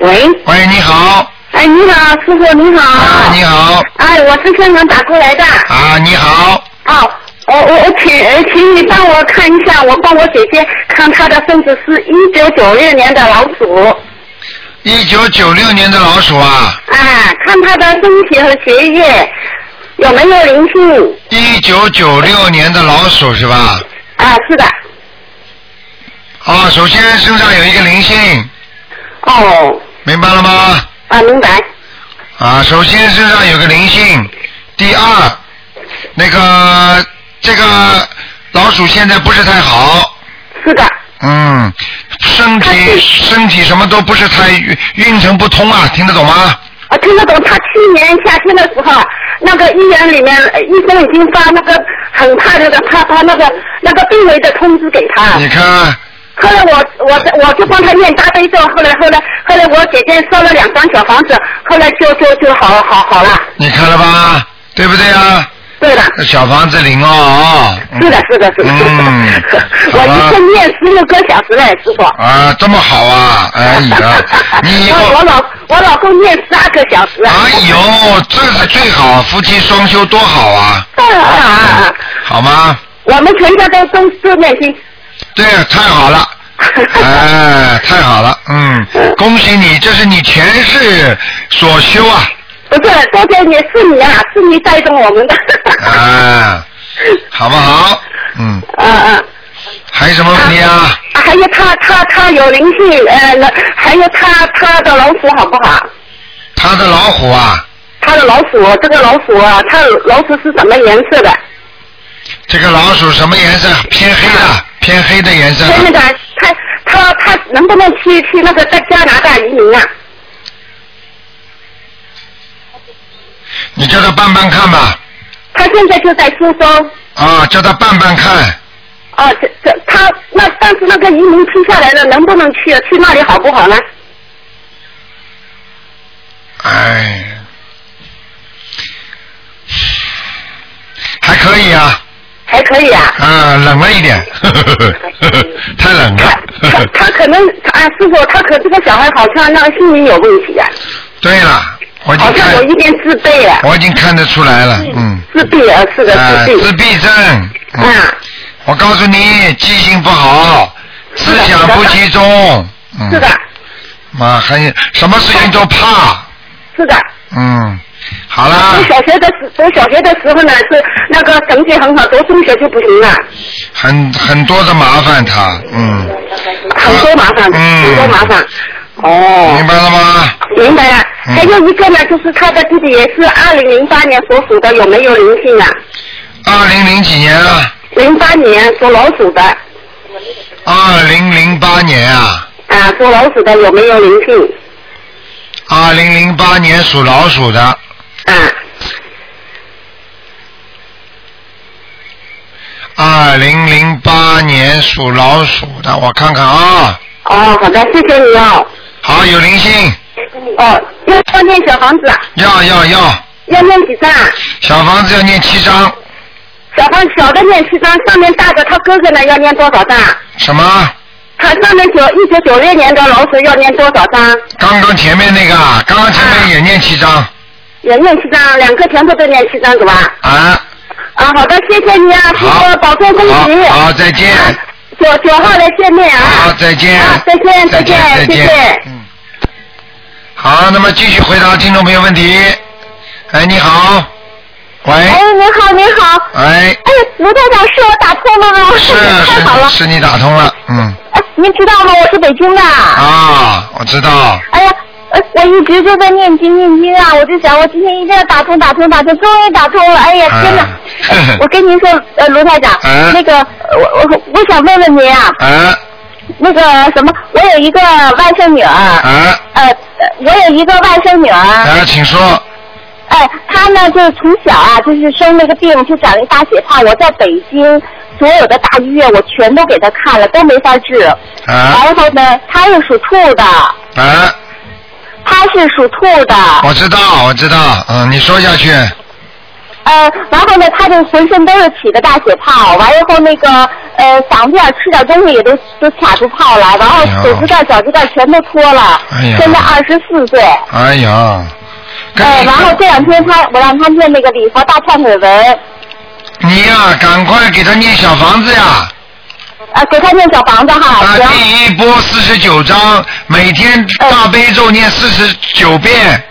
喂。喂，你好。哎，你好，师傅，你好。啊，你好。哎，我是香港打过来的。啊，你好。哦，我我我请呃请你帮我看一下，我帮我姐姐看她的身子是一九九六年的老鼠，一九九六年的老鼠啊，哎，看她的身体和血液有没有灵性？一九九六年的老鼠是吧？啊，是的。啊，首先身上有一个灵性。哦。明白了吗？啊，明白。啊，首先身上有个灵性，第二，那个这个老鼠现在不是太好。是的。嗯，身体身体什么都不是太运运程不通啊，听得懂吗？啊，听得懂。他去年夏天的时候，那个医院里面呃医生已经发那个很怕那个怕他那个那个病危的通知给他。你看。后来我我我就帮他念大悲咒，后来后来后来我姐姐烧了两张小房子，后来就就就好好好了。你看了吧？对不对啊？对的。小房子灵哦。是的，是的，是的。嗯。我一天念十六个小时嘞，师傅。啊，这么好啊！哎呀，你以后我我老我老公念十二个小时啊。哎呦，这是最好，夫妻双修多好啊！啊啊啊！好吗？我们全家都都都念经。对，太好了，哎，太好了，嗯，恭喜你，这是你前世所修啊，不是，多谢你，是你啊，是你带动我们的。啊，好不好？嗯，啊啊。还有什么问题啊？啊还有他他他有灵性，呃，那还有他他的老虎好不好？他的老虎啊，他的老鼠，这个老鼠啊，它老鼠是什么颜色的？这个老鼠什么颜色？偏黑的，偏黑的颜色。那个他他他能不能去去那个在加拿大移民啊？你叫他办办看吧，他现在就在苏州。啊，叫他办办看，啊，这这他那但是那个移民批下来了，能不能去？去那里好不好呢？还可以啊。啊，冷了一点，呵呵呵呵太冷了。他他可能啊，师傅，他可这个小孩好像那个心理有问题啊，对了，我好像有，一点自卑啊。我已经看得出来了，嗯。自闭啊，是的，啊，自闭。自闭症。嗯。我告诉你，记性不好，思想不集中。嗯。是的。妈，很什么事情都怕。是的。嗯，好啦读，小学的时，读小学的时候呢是那个成绩很好，读中学就不行了，很很多的麻烦他，嗯，很多麻烦，很多麻烦。哦，明白了吗？明白了。嗯还有一个呢，就是他的弟弟也是二零零八年所属的，有没有灵性啊？二零零几年啊？零八年属老鼠的，二零零八年啊，啊，属老鼠的有没有灵性？二零零八年属老鼠的。啊。二零零八年属老鼠的，我看看啊。哦，好的，谢谢你哦。好，有灵性，哦，要要念小房子啊？要要要，要念几张啊？小房子要念七张，小房小的念七张，上面大的他哥哥呢要念多少张啊？什么？他上面九一九九六年的老鼠要念多少张？刚刚前面那个啊，刚刚前面也念七张也念七张，两个全部都念七张是吧？啊。啊，好的，谢谢你啊，师傅，保重身体。好，再见。九九号来见面啊。好，再见。再见，再见，再见谢谢。好，那么继续回答听众朋友问题。哎，你好。喂。哎，你好，你好。哎。哎，卢台长，是我打通了吗？是太好了。是是你打通了，嗯。哎，您知道吗？我是北京的。啊，我知道。哎呀，呃，我一直就在念经念经啊，我就想我今天一定要打通打通打通，终于打通了！哎呀，天哪！我跟您说，呃，卢台长，啊那个，呃我我我想问问您啊，啊那个什么，我有一个外甥女儿，啊呃，呃我有一个外甥女儿，啊，请说。哎，她呢就是从小啊，就是生那个病，就长一大血泡。我在北京所有的大医院，我全都给她看了，都没法治。啊然后呢，她又属兔的，啊，她是属兔的。我知道，我知道，嗯，你说下去。呃，然后呢，他就浑身都是起的大血泡，完了以后那个呃嗓子眼吃点东西也都都卡出泡来，然后手指盖、脚趾盖全都脱了。哎呀现在二十四岁。哎呀，哎，然后这两天他我让他念那个礼佛大忏悔文，你呀、赶快给他念小房子呀！呃，给他念小房子哈。啊，第一波四十九章，每天大悲咒念四十九遍。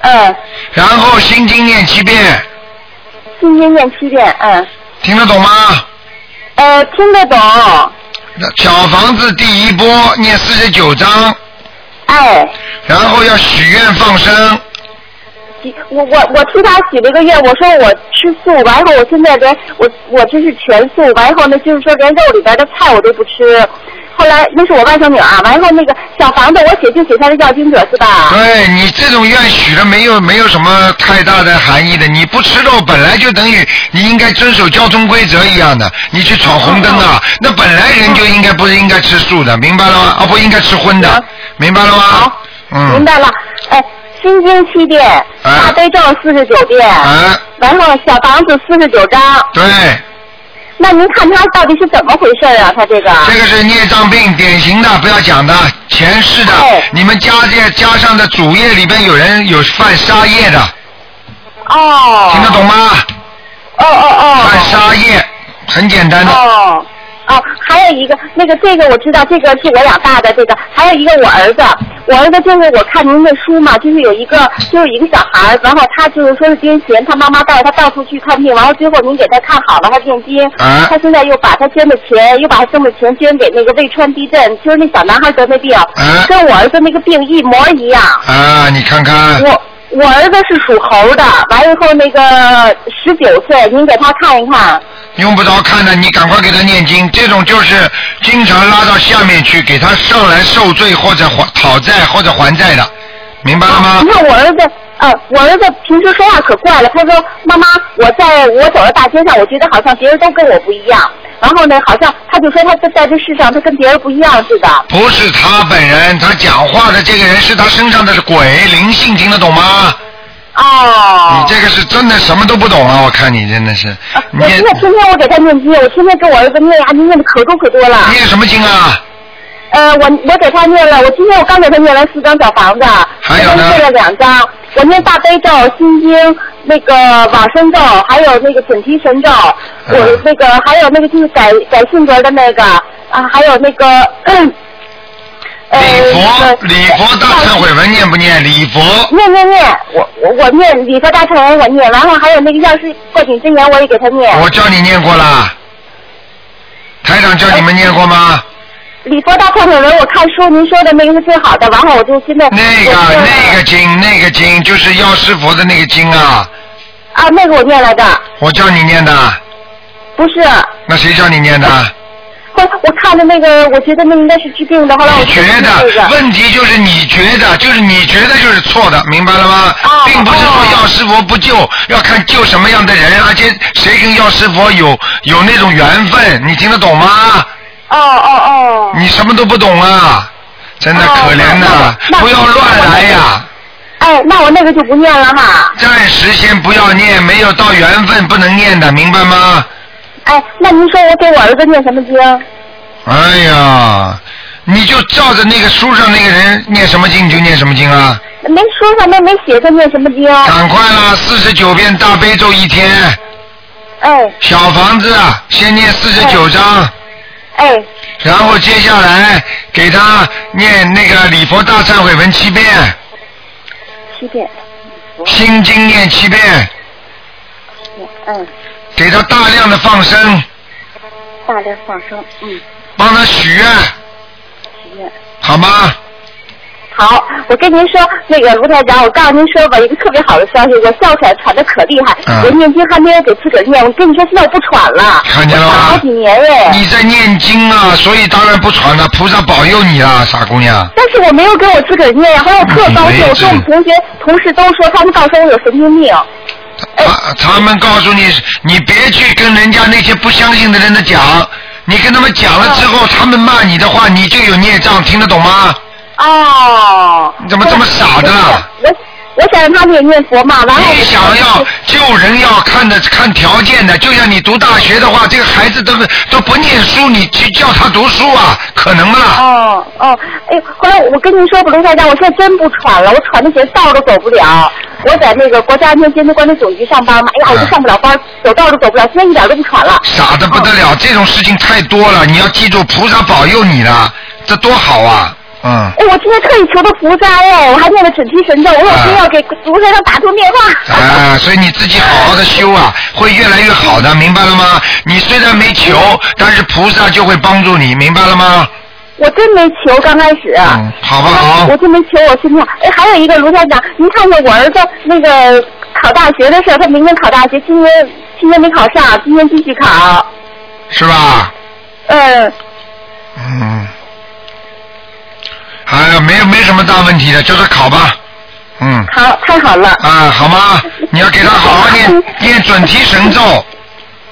嗯。然后心经念七遍，心经念七遍，嗯。听得懂吗？呃，听得懂。小房子第一波念四十九章。哎。然后要许愿放生。我我我替他许了一个愿，我说我吃素，完以后我现在连我我这是全素，完以后呢就是说连肉里边的菜我都不吃。后来那是我外甥女啊，完以后那个小房子我写信写他的要经者是吧？对你这种愿许了没有没有什么太大的含义的，你不吃肉本来就等于你应该遵守交通规则一样的，你去闯红灯啊，那本来人就应该不是应该吃素的，明白了吗？啊，不应该吃荤的，明白了吗？嗯。明白了，哎，心经七遍，大悲咒四十九遍，啊，然后小房子四十九张。对，那您看他到底是怎么回事啊？他这个？这个是孽障病，典型的，不要讲的，前世的，你们家这家上的主业里边有人有犯杀业的，哦。听得懂吗？哦哦哦。犯杀业，很简单的。哦。哦，还有一个，那个这个我知道，这个是我俩大的，这个还有一个我儿子，我儿子就是我看您的书嘛，就是有一个就是一个小孩儿，然后他就是说是癫痫，他妈妈带他到处去看病，完了最后您给他看好了，他念经，啊他现在又把他捐的钱，又把他挣的钱捐给那个汶川地震，就是那小男孩得那病，跟我儿子那个病一模一样。啊，你看看。我我儿子是属猴的，完了以后那个十九岁，您给他看一看。用不着看的，你赶快给他念经。这种就是经常拉到下面去，给他上来受罪或者还讨债或者还债的，明白了吗？你看我儿子，呃，我儿子平时说话可怪了。他说：“妈妈，我在我走到大街上，我觉得好像别人都跟我不一样。然后呢，好像他就说他在在这世上，他跟别人不一样似的。不是他本人，他讲话的这个人是他身上的鬼灵性，听得懂吗？哦。你这个是真的什么都不懂啊！我看你真的是。我现在天天我给他念经，我天天给我儿子念呀，念的可多可多了。念什么经啊？呃，我我给他念了，我今天我刚给他念了四张小房子，还有呢念了两张，我念大悲咒、心经、那个往生咒，还有那个准提神咒，嗯我那个还有那个就是改改性格的那个啊，还有那个。嗯呃，礼佛大忏悔文念不念？礼佛念念念，我我我念礼佛大忏悔文我念，然后还有那个药师过紧真言我也给他念。我叫你念过了，台长叫你们念过吗？礼佛大忏悔文我看书您说的那个是最好的，然后我就现在那个那个经那个经就是药师佛的那个经啊，啊那个我念来的，我叫你念的，不是，那谁叫你念的？后我看的那个，我觉得那应该是治病的，后来我觉得问题就是你觉得，就是你觉得就是错的，明白了吗？啊并不是说药师佛不救，要看救什么样的人，而且谁跟药师佛有有那种缘分，你听得懂吗？哦哦哦。你什么都不懂啊，真的可怜呐、不要乱来呀、哎，那我那个就不念了哈。暂时先不要念，没有到缘分不能念的，明白吗？哎，那您说我给我儿子念什么经？哎呀，你就照着那个书上那个人念什么经你就念什么经啊！没书上面没写他念什么经。赶快啦，四十九遍大悲咒一天。哎。小房子啊，先念四十九章。哎。然后接下来给他念那个礼佛大忏悔文七遍，七遍。心经念七遍，嗯，给他大量的放生，大量放生，嗯，帮他许愿，许愿。好吗？好，我跟您说，那个卢台长，我告诉您说吧，一个特别好的消息，我哮喘喘的可厉害，嗯我念经还没有给自个儿念，我跟你说，现在我不喘了，看见了吗好几年哎。你在念经啊，所以当然不喘了，菩萨保佑你啊，傻姑娘。但是我没有给我自个儿念，后来我特高兴，我说我们同学同事都说，他们告诉我有神经病。他他们告诉你，你别去跟人家那些不相信的人的讲，你跟他们讲了之后，他们骂你的话，你就有孽障，听得懂吗？哦。你怎么这么傻的啦？我我想让他们也念佛嘛，然后你想要救人要看的看条件的，就像你读大学的话，这个孩子都都不念书，你去叫他读书啊，可能吗？哦哦，哎，后来我跟您说，卢台长，我现在真不喘了，我喘的连道都走不了。我在那个国家安全监督管理总局上班嘛，哎呀，我就上不了班，走道都走不了，现在一点都不喘了。傻的不得了，这种事情太多了，你要记住，菩萨保佑你了，这多好啊！嗯，哎，我今天特意求的菩萨哎，我还念了准提神咒，我有天要给卢先生打通电话。啊，所以你自己好好的修啊，会越来越好的，明白了吗？你虽然没求，但是菩萨就会帮助你，明白了吗？我真没求，刚开始。嗯，好不好？我真没求，我心跳。哎，还有一个卢校长，您看看我儿子那个考大学的事儿，他明年考大学，今年今年没考上，今年继续考。是吧？嗯，嗯，哎呀，没有没什么大问题的，就他考吧。嗯。好，太好了。啊，好吗？你要给他好好念念准提神咒，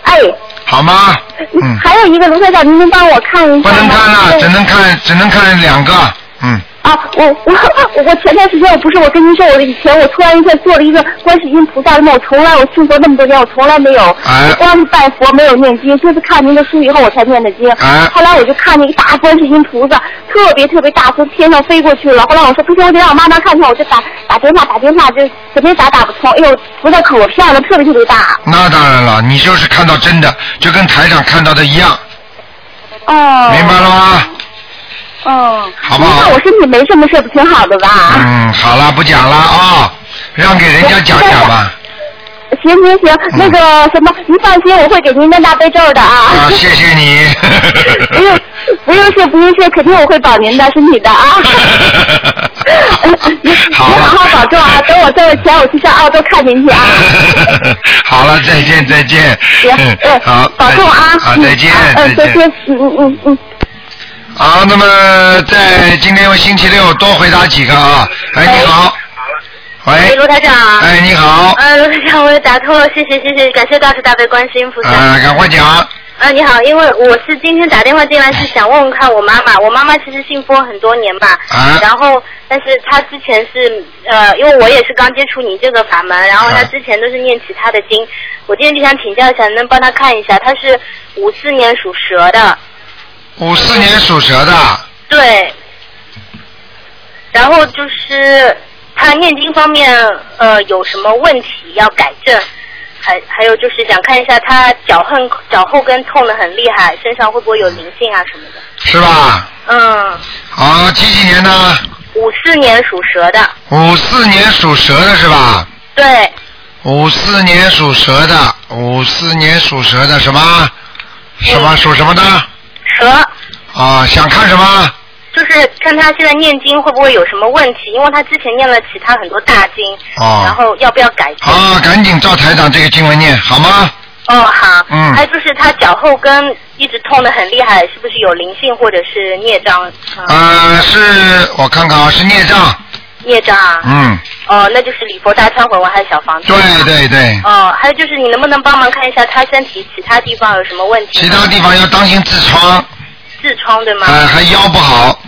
哎，好吗？嗯。还有一个卢台长，您能帮我看一下吗？不能看了，只能看只能看两个。嗯。啊，我我我我前段时间我不是我跟您说，我以前我突然一下做了一个观世音菩萨的梦，我从来我信佛那么多年，我从来没有，哎我光是拜佛没有念经，就是看您的书以后我才念的经。哎后来我就看见一大观世音菩萨，特别特别大，从天上飞过去了。后来我说不行，我得让我妈妈看看，我就打打电话打电话，就怎么也打打不通。哎呦，菩萨可漂亮，特别特别大。那当然了，你就是看到真的，就跟台长看到的一样，哦。明白了吗？嗯。好不好那我身体没什么事，不挺好的吧？嗯，好了，不讲了啊，让给人家讲讲吧。行行行，那个什么，您放心，我会给您念大悲咒的啊。啊，谢谢你。不用不用谢不用谢，肯定我会保您的身体的啊。您您好好保重啊！等我挣了钱，我去上澳洲看您去啊。好了，再见再见。行，嗯，好，保重啊。好，再见嗯，再。见，嗯嗯嗯嗯。好，那么在今天星期六多回答几个啊。哎，你好。哎，喂。罗台长。哎，你好。呃，罗台长，我也打通了，谢谢谢谢，感谢大慈大悲观世音菩萨。啊，赶快讲。啊，你好，因为我是今天打电话进来是想问问看我妈妈，我妈妈其实信佛很多年吧，啊然后但是她之前是呃，因为我也是刚接触你这个法门，然后她之前都是念其他的经，我今天就想请教一下，能帮她看一下，她是五四年属蛇的，五四年属蛇的，对，然后就是他念经方面呃有什么问题要改正？还还有就是想看一下他脚后脚后跟痛的很厉害，身上会不会有灵性啊什么的？是吧？嗯，好，几几年的？五五四年属蛇的。五四年属蛇的是吧？对，五四年属蛇的，五四年属蛇的什么？什么属什么的？蛇啊，想看什么？就是看他现在念经会不会有什么问题，因为他之前念了其他很多大经，哦然后要不要改正？啊，赶紧照台长这个经文念好吗？哦，好。嗯还有就是他脚后跟一直痛的很厉害，是不是有灵性或者是孽障？嗯呃，是我看看啊，是孽障，孽障啊？嗯，哦，那就是礼佛大忏悔文还是小房子？对对对，哦，还有就是你能不能帮忙看一下他身体其他地方有什么问题？其他地方要当心痔疮，痔疮对吗？呃，还腰不好，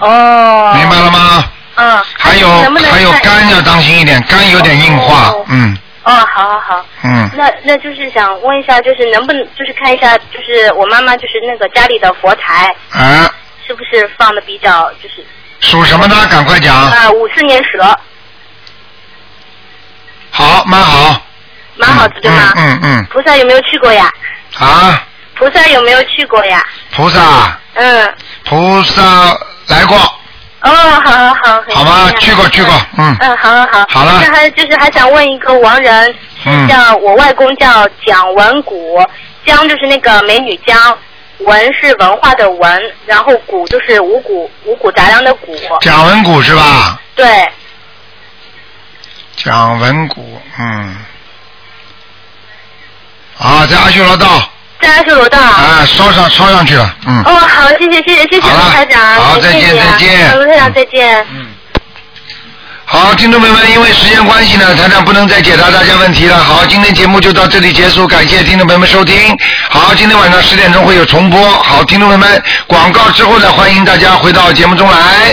哦。明白了吗？嗯。还有还有肝要当心一点，肝有点硬化，嗯哦，好好好。嗯，那那就是想问一下，就是能不能就是看一下，就是我妈妈就是那个家里的佛台啊，是不是放的比较就是属什么的？赶快讲，啊五四年蛇，好，蛮好，蛮好的对吗？嗯嗯菩萨有没有去过呀？嗯，啊，菩萨有没有去过呀？菩萨，嗯，菩萨来过，哦，好好好，好吗去过去过嗯。嗯，好好好。好了。那还就是还想问一个亡人，嗯。叫我外公叫蒋文谷，江就是那个美女江，文是文化的文，然后谷就是五谷五谷杂粮的谷。蒋文谷是吧？对，蒋文谷，嗯，啊，在阿修罗道，在阿修罗道。啊，烧上烧上去了，嗯。哦，好，谢谢谢谢谢谢卢台长，好再见再见嗯卢台长再见。好，听众朋友们，因为时间关系呢，台长不能再解答大家问题了。好，今天节目就到这里结束，感谢听众朋友们收听。好，今天晚上十点钟会有重播。好，听众朋友们，广告之后呢，欢迎大家回到节目中来。